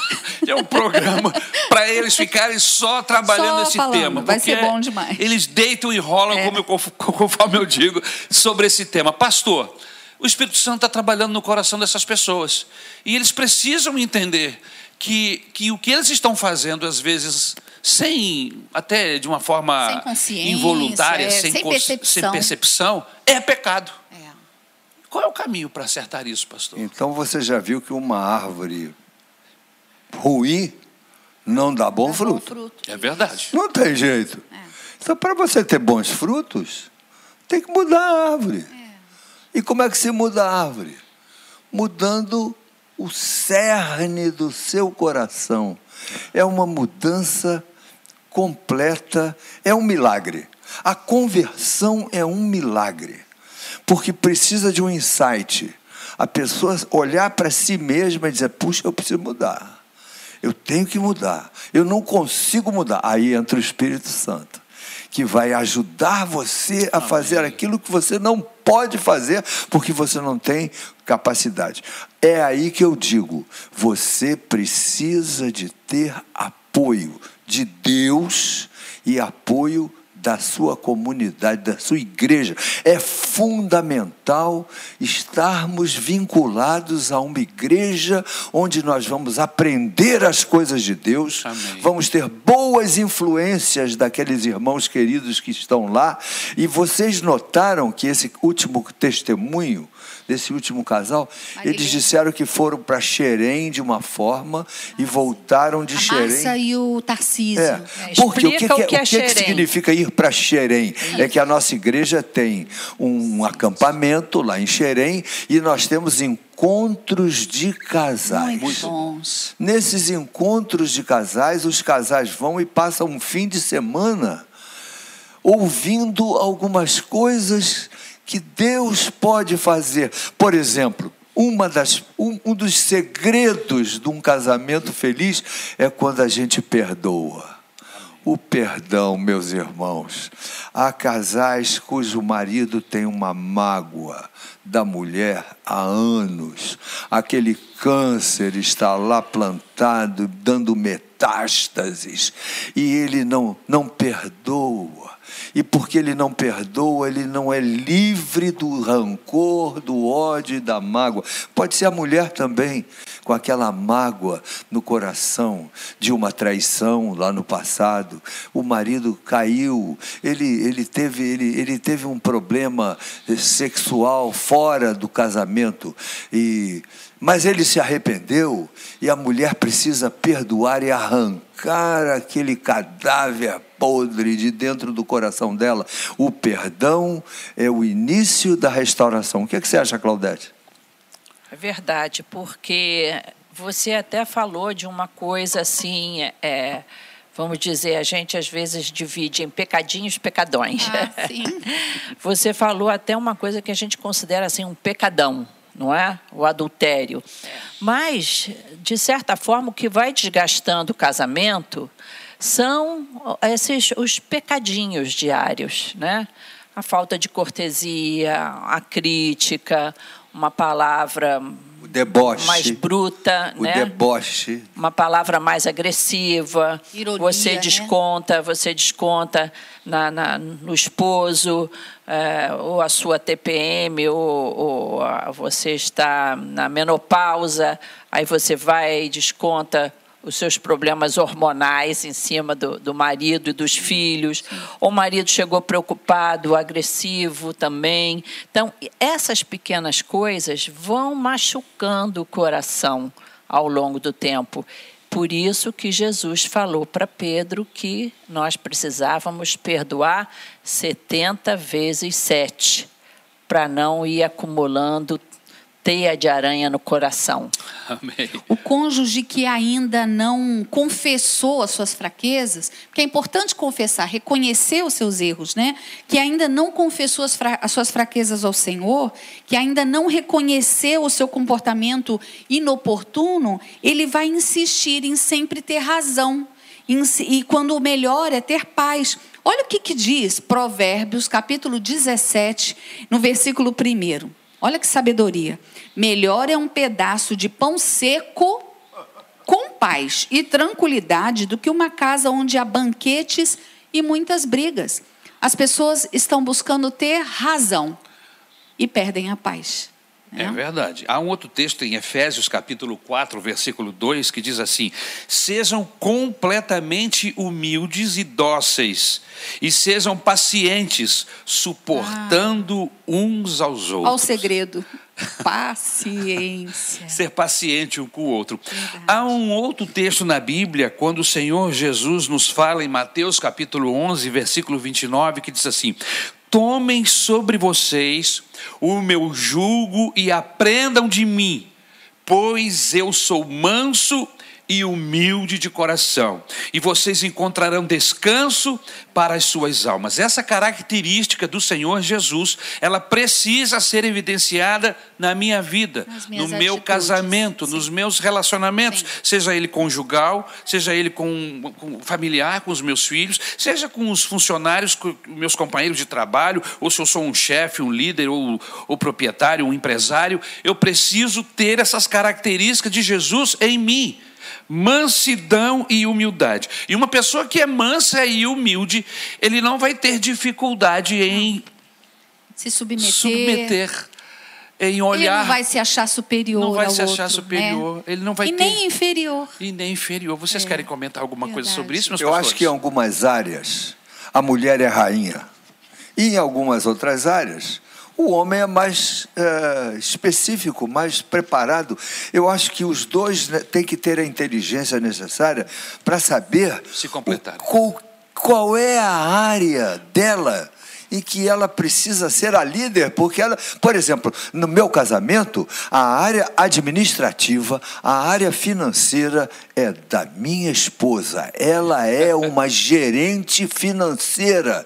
S1: É um programa para eles ficarem só trabalhando
S2: Só
S1: esse
S2: falando,
S1: tema.
S2: vai ser bom demais.
S1: Eles deitam e rolam,
S2: É.
S1: como eu, conforme eu digo, sobre esse tema. Pastor, o Espírito Santo está trabalhando no coração dessas pessoas. E eles precisam entender que, que o que eles estão fazendo, às vezes, sem, até de uma forma
S2: Sem
S1: involuntária,
S2: é,
S1: sem,
S2: sem percepção.
S1: sem percepção, é pecado.
S2: É.
S1: Qual é o caminho para acertar isso, pastor?
S3: Então você já viu que uma árvore ruim não dá bom
S2: Bom
S3: fruto.
S2: fruto.
S1: É verdade.
S3: Não tem jeito. Então, para você ter bons frutos, tem que mudar a árvore. E como é que se muda a árvore? Mudando o cerne do seu coração. É uma mudança completa, é um milagre. A conversão é um milagre. Porque precisa de um insight. A pessoa olhar para si mesma e dizer: puxa, eu preciso mudar. Eu tenho que mudar. Eu não consigo mudar. Aí entra o Espírito Santo, que vai ajudar você a fazer aquilo que você não pode fazer, porque você não tem capacidade. É aí que eu digo: você precisa de ter apoio de Deus e apoio da sua comunidade, da sua igreja. É fundamental estarmos vinculados a uma igreja onde nós vamos aprender as coisas de Deus,
S1: Amém.
S3: vamos ter boas influências daqueles irmãos queridos que estão lá. E vocês notaram que esse último testemunho desse último casal,
S2: Marilene.
S3: eles disseram que foram para Xerém de uma forma e voltaram de
S2: A
S3: Xerém.
S2: Márcia e o Tarcísio.
S3: É,
S4: É,
S3: porque o que, que,
S4: o que é
S3: o que, que
S4: Xerém.
S3: significa ir para Xerém? É que a nossa igreja tem um acampamento lá em Xerém e nós temos encontros de casais.
S2: Muito bons.
S3: Nesses encontros de casais, os casais vão e passam um fim de semana ouvindo algumas coisas que Deus pode fazer. Por exemplo, uma das, um, um dos segredos de um casamento feliz é quando a gente perdoa. O perdão, meus irmãos. Há casais cujo marido tem uma mágoa da mulher há anos. Aquele câncer está lá plantado, dando metástases, e ele não, não perdoa. E porque ele não perdoa, ele não é livre do rancor, do ódio e da mágoa. Pode ser a mulher também, com aquela mágoa no coração de uma traição lá no passado. O marido caiu, ele, ele, teve, ele, ele teve um problema sexual fora do casamento. E, mas ele se arrependeu e a mulher precisa perdoar e arrancar aquele cadáver podre de dentro do coração dela. O perdão é o início da restauração. O que, é que você acha, Claudete?
S4: É verdade, porque você até falou de uma coisa assim, é, vamos dizer, a gente às vezes divide em pecadinhos pecadões.
S2: Ah, sim.
S4: Você falou até uma coisa que a gente considera assim um pecadão, não é? O adultério. Mas, de certa forma, o que vai desgastando o casamento são esses os pecadinhos diários, né? A falta de cortesia, a crítica, uma palavra
S3: O deboche.
S4: mais bruta,
S3: o
S4: né?
S3: deboche.
S4: uma palavra mais agressiva,
S2: Ironia,
S4: você
S2: né?
S4: desconta, você desconta na, na- no esposo, eh, ou a sua TPM, ou, ou a- você está na menopausa, aí você vai e desconta os seus problemas hormonais em cima do, do marido e dos filhos, o marido chegou preocupado, agressivo também. Então, essas pequenas coisas vão machucando o coração ao longo do tempo. Por isso que Jesus falou para Pedro que nós precisávamos perdoar 70 vezes 7, para não ir acumulando teia de aranha no coração.
S1: Amém.
S2: O cônjuge que ainda não confessou as suas fraquezas, porque é importante confessar, reconhecer os seus erros, né? Que ainda não confessou as, fra- as suas fraquezas ao Senhor, que ainda não reconheceu o seu comportamento inoportuno, ele vai insistir em sempre ter razão. E quando o melhor é ter paz. Olha o que, que diz Provérbios, capítulo 17, no versículo 1. Olha que sabedoria. Melhor é um pedaço de pão seco com paz e tranquilidade do que uma casa onde há banquetes e muitas brigas. As pessoas estão buscando ter razão e perdem a paz.
S1: É verdade. Há um outro texto em Efésios, capítulo 4, versículo 2, que diz assim: Sejam completamente humildes e dóceis, e sejam pacientes, suportando uns aos outros.
S2: segredo. Paciência.
S1: Ser paciente um com o outro. Há um outro texto na Bíblia, quando o Senhor Jesus nos fala em Mateus capítulo 11, versículo 29, que diz assim: Tomem sobre vocês o meu jugo e aprendam de mim, pois eu sou manso e humilde de coração, e vocês encontrarão descanso para as suas almas. Essa característica do Senhor Jesus, ela precisa ser evidenciada na minha vida, no
S2: minhas
S1: meu
S2: atitudes,
S1: casamento, nos meus relacionamentos, seja ele conjugal, seja ele com, com familiar, com os meus filhos, seja com os funcionários, com meus companheiros de trabalho, ou se eu sou um chefe, um líder, ou, ou proprietário, um empresário, eu preciso ter essas características de Jesus em mim. Mansidão e humildade. E uma pessoa que é mansa e humilde, ele não vai ter dificuldade em
S2: Se submeter.
S1: submeter, em olhar.
S2: Ele não vai se achar superior
S1: Não vai
S2: ao
S1: se achar
S2: outro,
S1: superior,
S2: né?
S1: ele não vai
S2: e
S1: ter-
S2: nem inferior.
S1: E nem inferior. Vocês querem comentar alguma coisa sobre isso, meus
S3: Eu
S1: pastores?
S3: acho que em algumas áreas a mulher é rainha. E em algumas outras áreas o homem é mais eh, específico, mais preparado. Eu acho que os dois né, têm que ter a inteligência necessária para saber
S1: Se completar.
S3: qual, qual é a área dela em que ela precisa ser a líder, porque ela, por exemplo, no meu casamento, a área administrativa, a área financeira é da minha esposa. Ela é uma gerente financeira.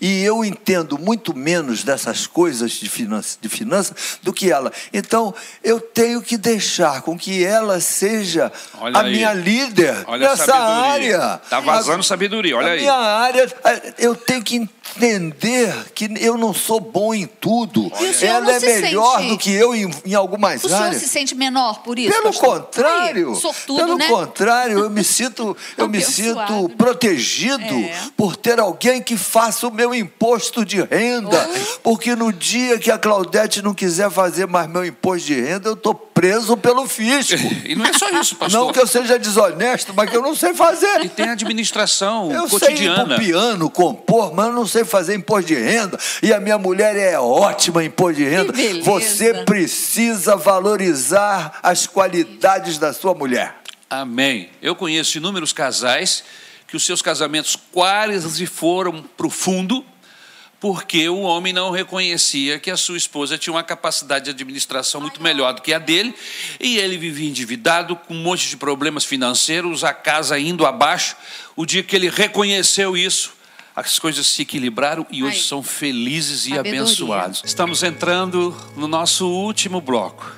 S3: E eu entendo muito menos dessas coisas de finanças, de finança do que ela. Então, eu tenho que deixar com que ela seja
S1: Olha
S3: a
S1: aí.
S3: minha líder
S1: Olha
S3: nessa área.
S1: Tá vazando
S3: A-
S1: sabedoria, olha
S3: a
S1: aí.
S3: minha área, eu tenho que entender que eu não sou bom em tudo.
S2: O senhor
S3: Ela é melhor
S2: sente-
S3: do que eu em, em algumas
S2: O senhor
S3: áreas.
S2: se sente menor por isso?
S3: Pelo
S2: pastor?
S3: contrário,
S2: Aí, sortudo,
S3: pelo
S2: né?
S3: contrário, eu me sinto, eu me sinto
S2: né?
S3: protegido
S2: É.
S3: por ter alguém que faça o meu imposto de renda, porque no dia que a Claudete não quiser fazer mais meu imposto de renda, eu tô preso pelo fisco.
S1: E não é só isso, pastor.
S3: Não que eu seja desonesto, mas que eu não sei fazer.
S1: E tem a administração
S3: Eu sei ir
S1: cotidiana.
S3: pro piano, compor, mas eu não sei fazer imposto de renda. E a minha mulher é ótima em imposto de renda. Você precisa valorizar as qualidades da sua mulher.
S1: Amém. Eu conheço inúmeros casais que os seus casamentos quase foram para o fundo porque o homem não reconhecia que a sua esposa tinha uma capacidade de administração muito melhor do que a dele, e ele vivia endividado, com um monte de problemas financeiros, a casa indo abaixo. O dia que ele reconheceu isso, as coisas se equilibraram e hoje
S2: Ai.
S1: são felizes e
S2: Sabedoria.
S1: abençoados. Estamos entrando no nosso último bloco.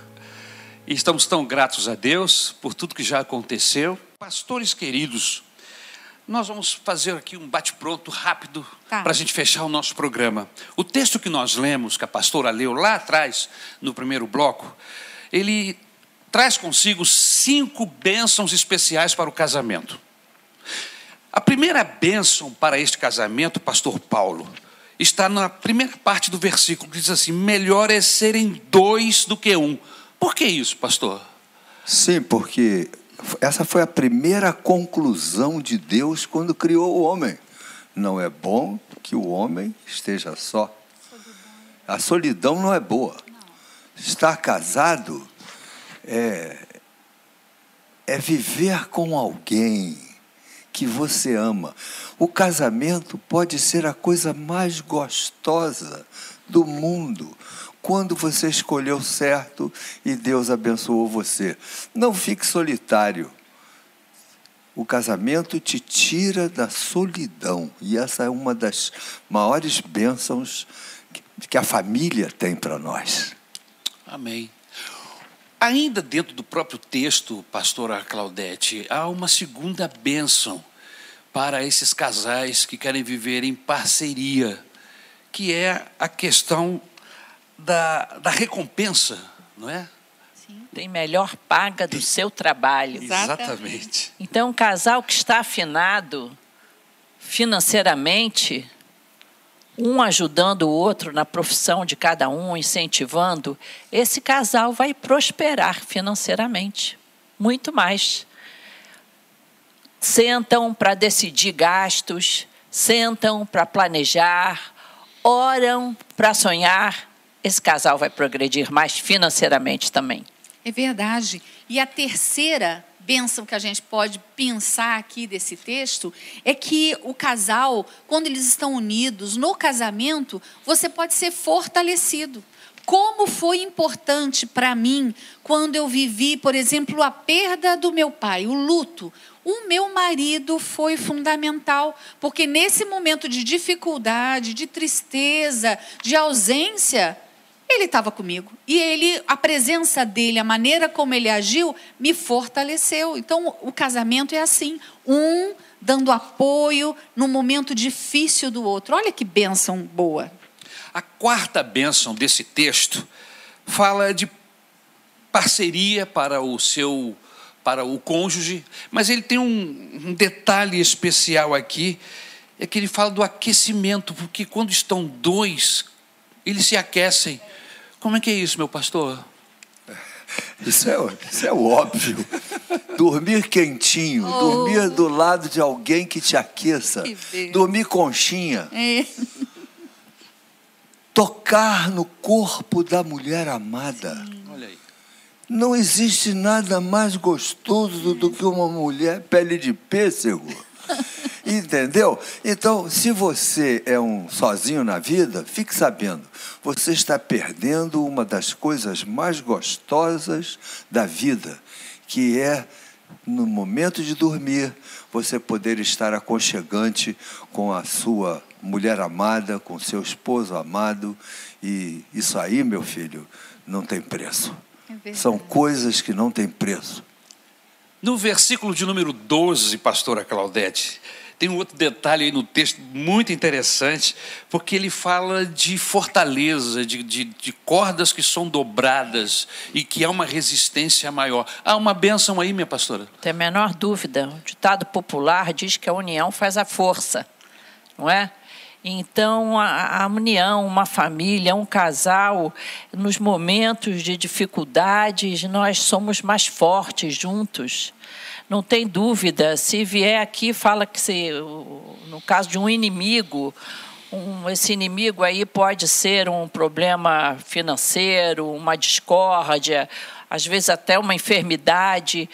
S1: E estamos tão gratos a Deus por tudo que já aconteceu. Pastores queridos, nós vamos fazer aqui um bate-pronto rápido
S2: Tá.
S1: para a gente fechar o nosso programa. O texto que nós lemos, que a pastora leu lá atrás, no primeiro bloco, ele traz consigo cinco bênçãos especiais para o casamento. A primeira bênção para este casamento, pastor Paulo, está na primeira parte do versículo, que diz assim: melhor é serem dois do que um. Por que isso, pastor?
S3: Sim, porque essa foi a primeira conclusão de Deus quando criou o homem. Não é bom que o homem esteja só. A solidão não é boa. Estar casado é, é viver com alguém que você ama. O casamento pode ser a coisa mais gostosa do mundo quando você escolheu certo e Deus abençoou você. Não fique solitário. O casamento te tira da solidão e essa é uma das maiores bênçãos que a família tem para nós.
S1: Amém. Ainda dentro do próprio texto, pastora Claudete, há uma segunda bênção para esses casais que querem viver em parceria, que é a questão da, da recompensa, não é?
S4: Tem melhor paga do seu trabalho.
S1: Exatamente.
S4: Então, um casal que está afinado financeiramente, um ajudando o outro na profissão de cada um, incentivando, esse casal vai prosperar financeiramente, muito mais. Sentam para decidir gastos, sentam para planejar, oram para sonhar. Esse casal vai progredir mais financeiramente também.
S2: É verdade. E a terceira bênção que a gente pode pensar aqui desse texto é que o casal, quando eles estão unidos no casamento, você pode ser fortalecido. Como foi importante para mim quando eu vivi, por exemplo, a perda do meu pai, o luto. O meu marido foi fundamental, porque nesse momento de dificuldade, de tristeza, de ausência, ele estava comigo. E ele, a presença dele, a maneira como ele agiu, me fortaleceu. Então, o casamento é assim: um dando apoio no momento difícil do outro. Olha que bênção boa.
S1: A quarta bênção desse texto fala de parceria para o seu para o cônjuge, mas ele tem um, um detalhe especial aqui, é que ele fala do aquecimento, porque quando estão dois, eles se aquecem. Como é que é isso, meu pastor?
S3: Isso é, isso é óbvio. Dormir quentinho, oh. dormir do lado de alguém que te aqueça, dormir conchinha. É. Tocar no corpo da mulher amada.
S1: Olha aí.
S3: Não existe nada mais gostoso do que uma mulher pele de pêssego. Entendeu? Então, se você é um sozinho na vida, fique sabendo, você está perdendo uma das coisas mais gostosas da vida, que é no momento de dormir, você poder estar aconchegante com a sua mulher amada, com seu esposo amado, e isso aí, meu filho, não tem preço. É São coisas que não têm preço.
S1: No versículo de número 12, pastora Claudete, tem um outro detalhe aí no texto muito interessante, porque ele fala de fortaleza, de, de, de cordas que são dobradas e que há uma resistência maior. Há uma bênção aí, minha pastora?
S4: Tem a menor dúvida. O ditado popular diz que a união faz a força, não é? Então, a, a, união, uma família, um casal, nos momentos de dificuldades, nós somos mais fortes juntos não tem dúvida. Se vier aqui, fala que se, no caso de um inimigo, um, esse inimigo aí pode ser um problema financeiro, uma discórdia, às vezes até uma enfermidade.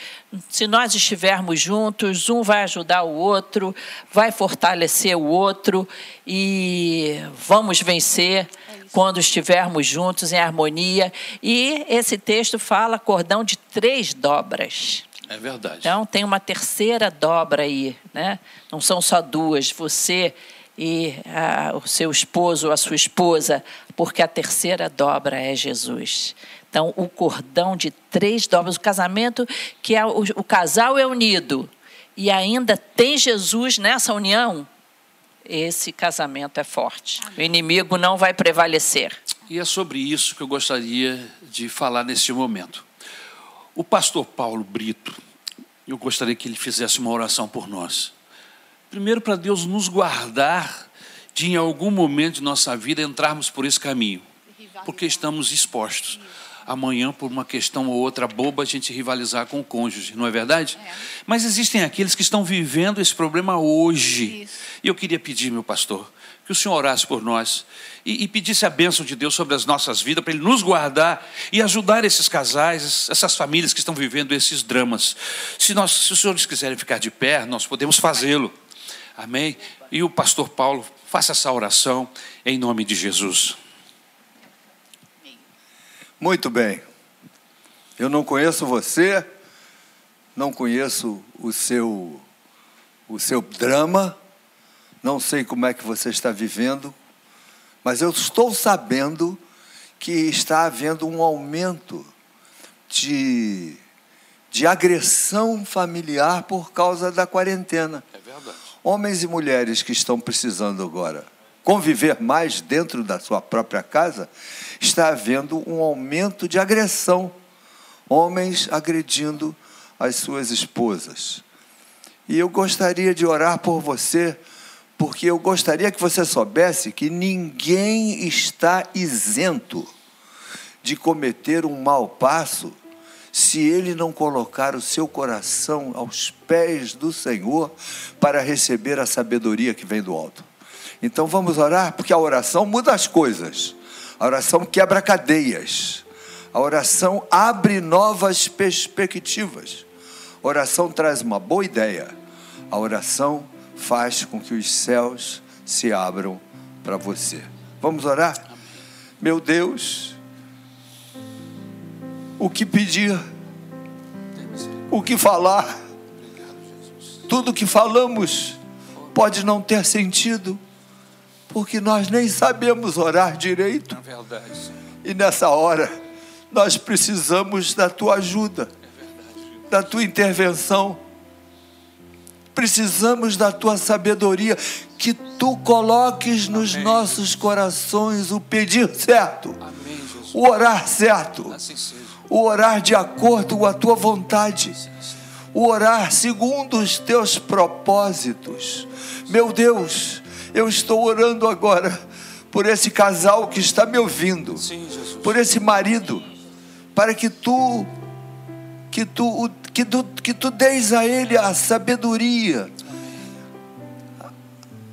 S4: Se nós estivermos juntos, um vai ajudar o outro, vai fortalecer o outro e vamos vencer quando estivermos juntos em harmonia. E esse texto fala cordão de três dobras.
S1: É verdade.
S4: Então tem uma terceira dobra aí, né? Não são só duas, você e a, o seu esposo ou a sua esposa, porque a terceira dobra é Jesus. Então o cordão de três dobras, o casamento que é o, o casal é unido e ainda tem Jesus nessa união, esse casamento é forte. O inimigo não vai prevalecer.
S1: E é sobre isso que eu gostaria de falar neste momento. O pastor Paulo Brito, eu gostaria que ele fizesse uma oração por nós. Primeiro, para Deus nos guardar de, em algum momento de nossa vida, entrarmos por esse caminho, porque estamos expostos. Amanhã, por uma questão ou outra boba, a gente rivalizar com o cônjuge, não é verdade? É. Mas existem aqueles que estão vivendo esse problema hoje. Isso. E eu queria pedir, meu pastor, que o Senhor orasse por nós e, e pedisse a bênção de Deus sobre as nossas vidas, para Ele nos guardar e ajudar esses casais, essas famílias que estão vivendo esses dramas. Se, nós, se os senhores quiserem ficar de pé, nós podemos fazê-lo. Amém? E o pastor Paulo, faça essa oração em nome de Jesus.
S3: Muito bem. Eu não conheço você, não conheço o seu o seu drama, não sei como é que você está vivendo, mas eu estou sabendo que está havendo um aumento de, de agressão familiar por causa da quarentena.
S1: É verdade.
S3: Homens e mulheres que estão precisando agora conviver mais dentro da sua própria casa, está havendo um aumento de agressão. Homens agredindo as suas esposas. E eu gostaria de orar por você porque eu gostaria que você soubesse que ninguém está isento de cometer um mau passo se ele não colocar o seu coração aos pés do Senhor para receber a sabedoria que vem do alto. Então vamos orar, porque a oração muda as coisas, a oração quebra cadeias, a oração abre novas perspectivas, a oração traz uma boa ideia, a oração faz com que os céus se abram para você. Vamos orar? Meu Deus, o que pedir, o que falar, tudo que falamos pode não ter sentido, porque nós nem sabemos orar direito. E nessa hora, nós precisamos da tua ajuda, da tua intervenção precisamos da tua sabedoria, que tu coloques nos Amém. nossos corações o pedir certo, Amém, o orar certo, assim o orar de acordo com a tua vontade, o orar segundo os teus propósitos. Meu Deus, eu estou orando agora por esse casal que está me ouvindo, Sim, por esse marido, para que tu que tu que tu, que tu deis a ele a sabedoria,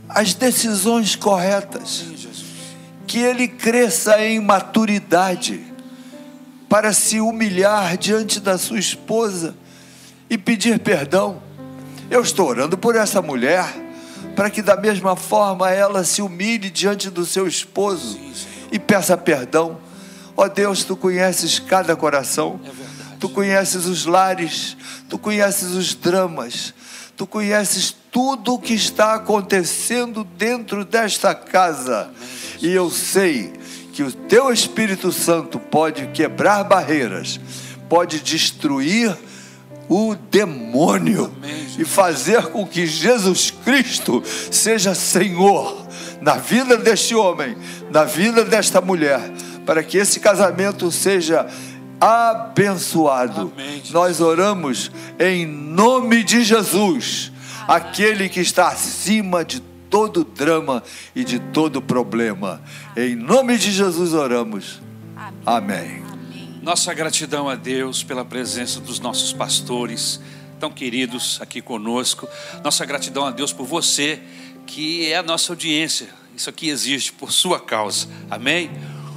S3: as decisões corretas, que ele cresça em maturidade para se humilhar diante da sua esposa e pedir perdão. Eu estou orando por essa mulher, para que da mesma forma ela se humilhe diante do seu esposo e peça perdão. Ó oh Deus, tu conheces cada coração. É Tu conheces os lares, tu conheces os dramas, tu conheces tudo o que está acontecendo dentro desta casa. E eu sei que o teu Espírito Santo pode quebrar barreiras, pode destruir o demônio e fazer com que Jesus Cristo seja Senhor na vida deste homem, na vida desta mulher, para que esse casamento seja abençoado. Amém, Nós oramos em nome de Jesus, Amém. aquele que está acima de todo drama e de todo problema. Em nome de Jesus oramos.
S1: Amém. Nossa gratidão a Deus pela presença dos nossos pastores tão queridos aqui conosco. Nossa gratidão a Deus por você, que é a nossa audiência. Isso aqui existe por sua causa. Amém.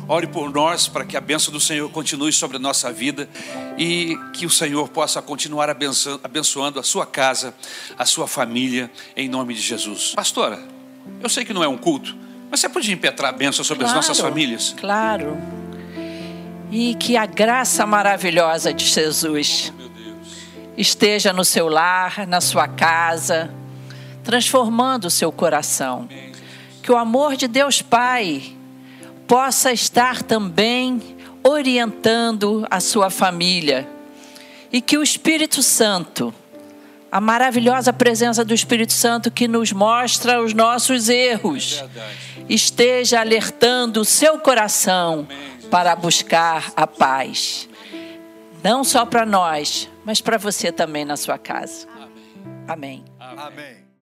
S1: Ore por nós para que a bênção do Senhor continue sobre a nossa vida e que o Senhor possa continuar abençoando a sua casa, a sua família, em nome de Jesus. Pastora, eu sei que não é um culto, mas você podia impetrar a bênção sobre claro, as nossas famílias?
S4: Claro. E que a graça maravilhosa de Jesus esteja no seu lar, na sua casa, transformando o seu coração. Que o amor de Deus Pai possa estar também orientando a sua família e que o Espírito Santo, a maravilhosa presença do Espírito Santo que nos mostra os nossos erros, esteja alertando o seu coração para buscar a paz. Não só para nós, mas para você também na sua casa. Amém.
S3: Amém.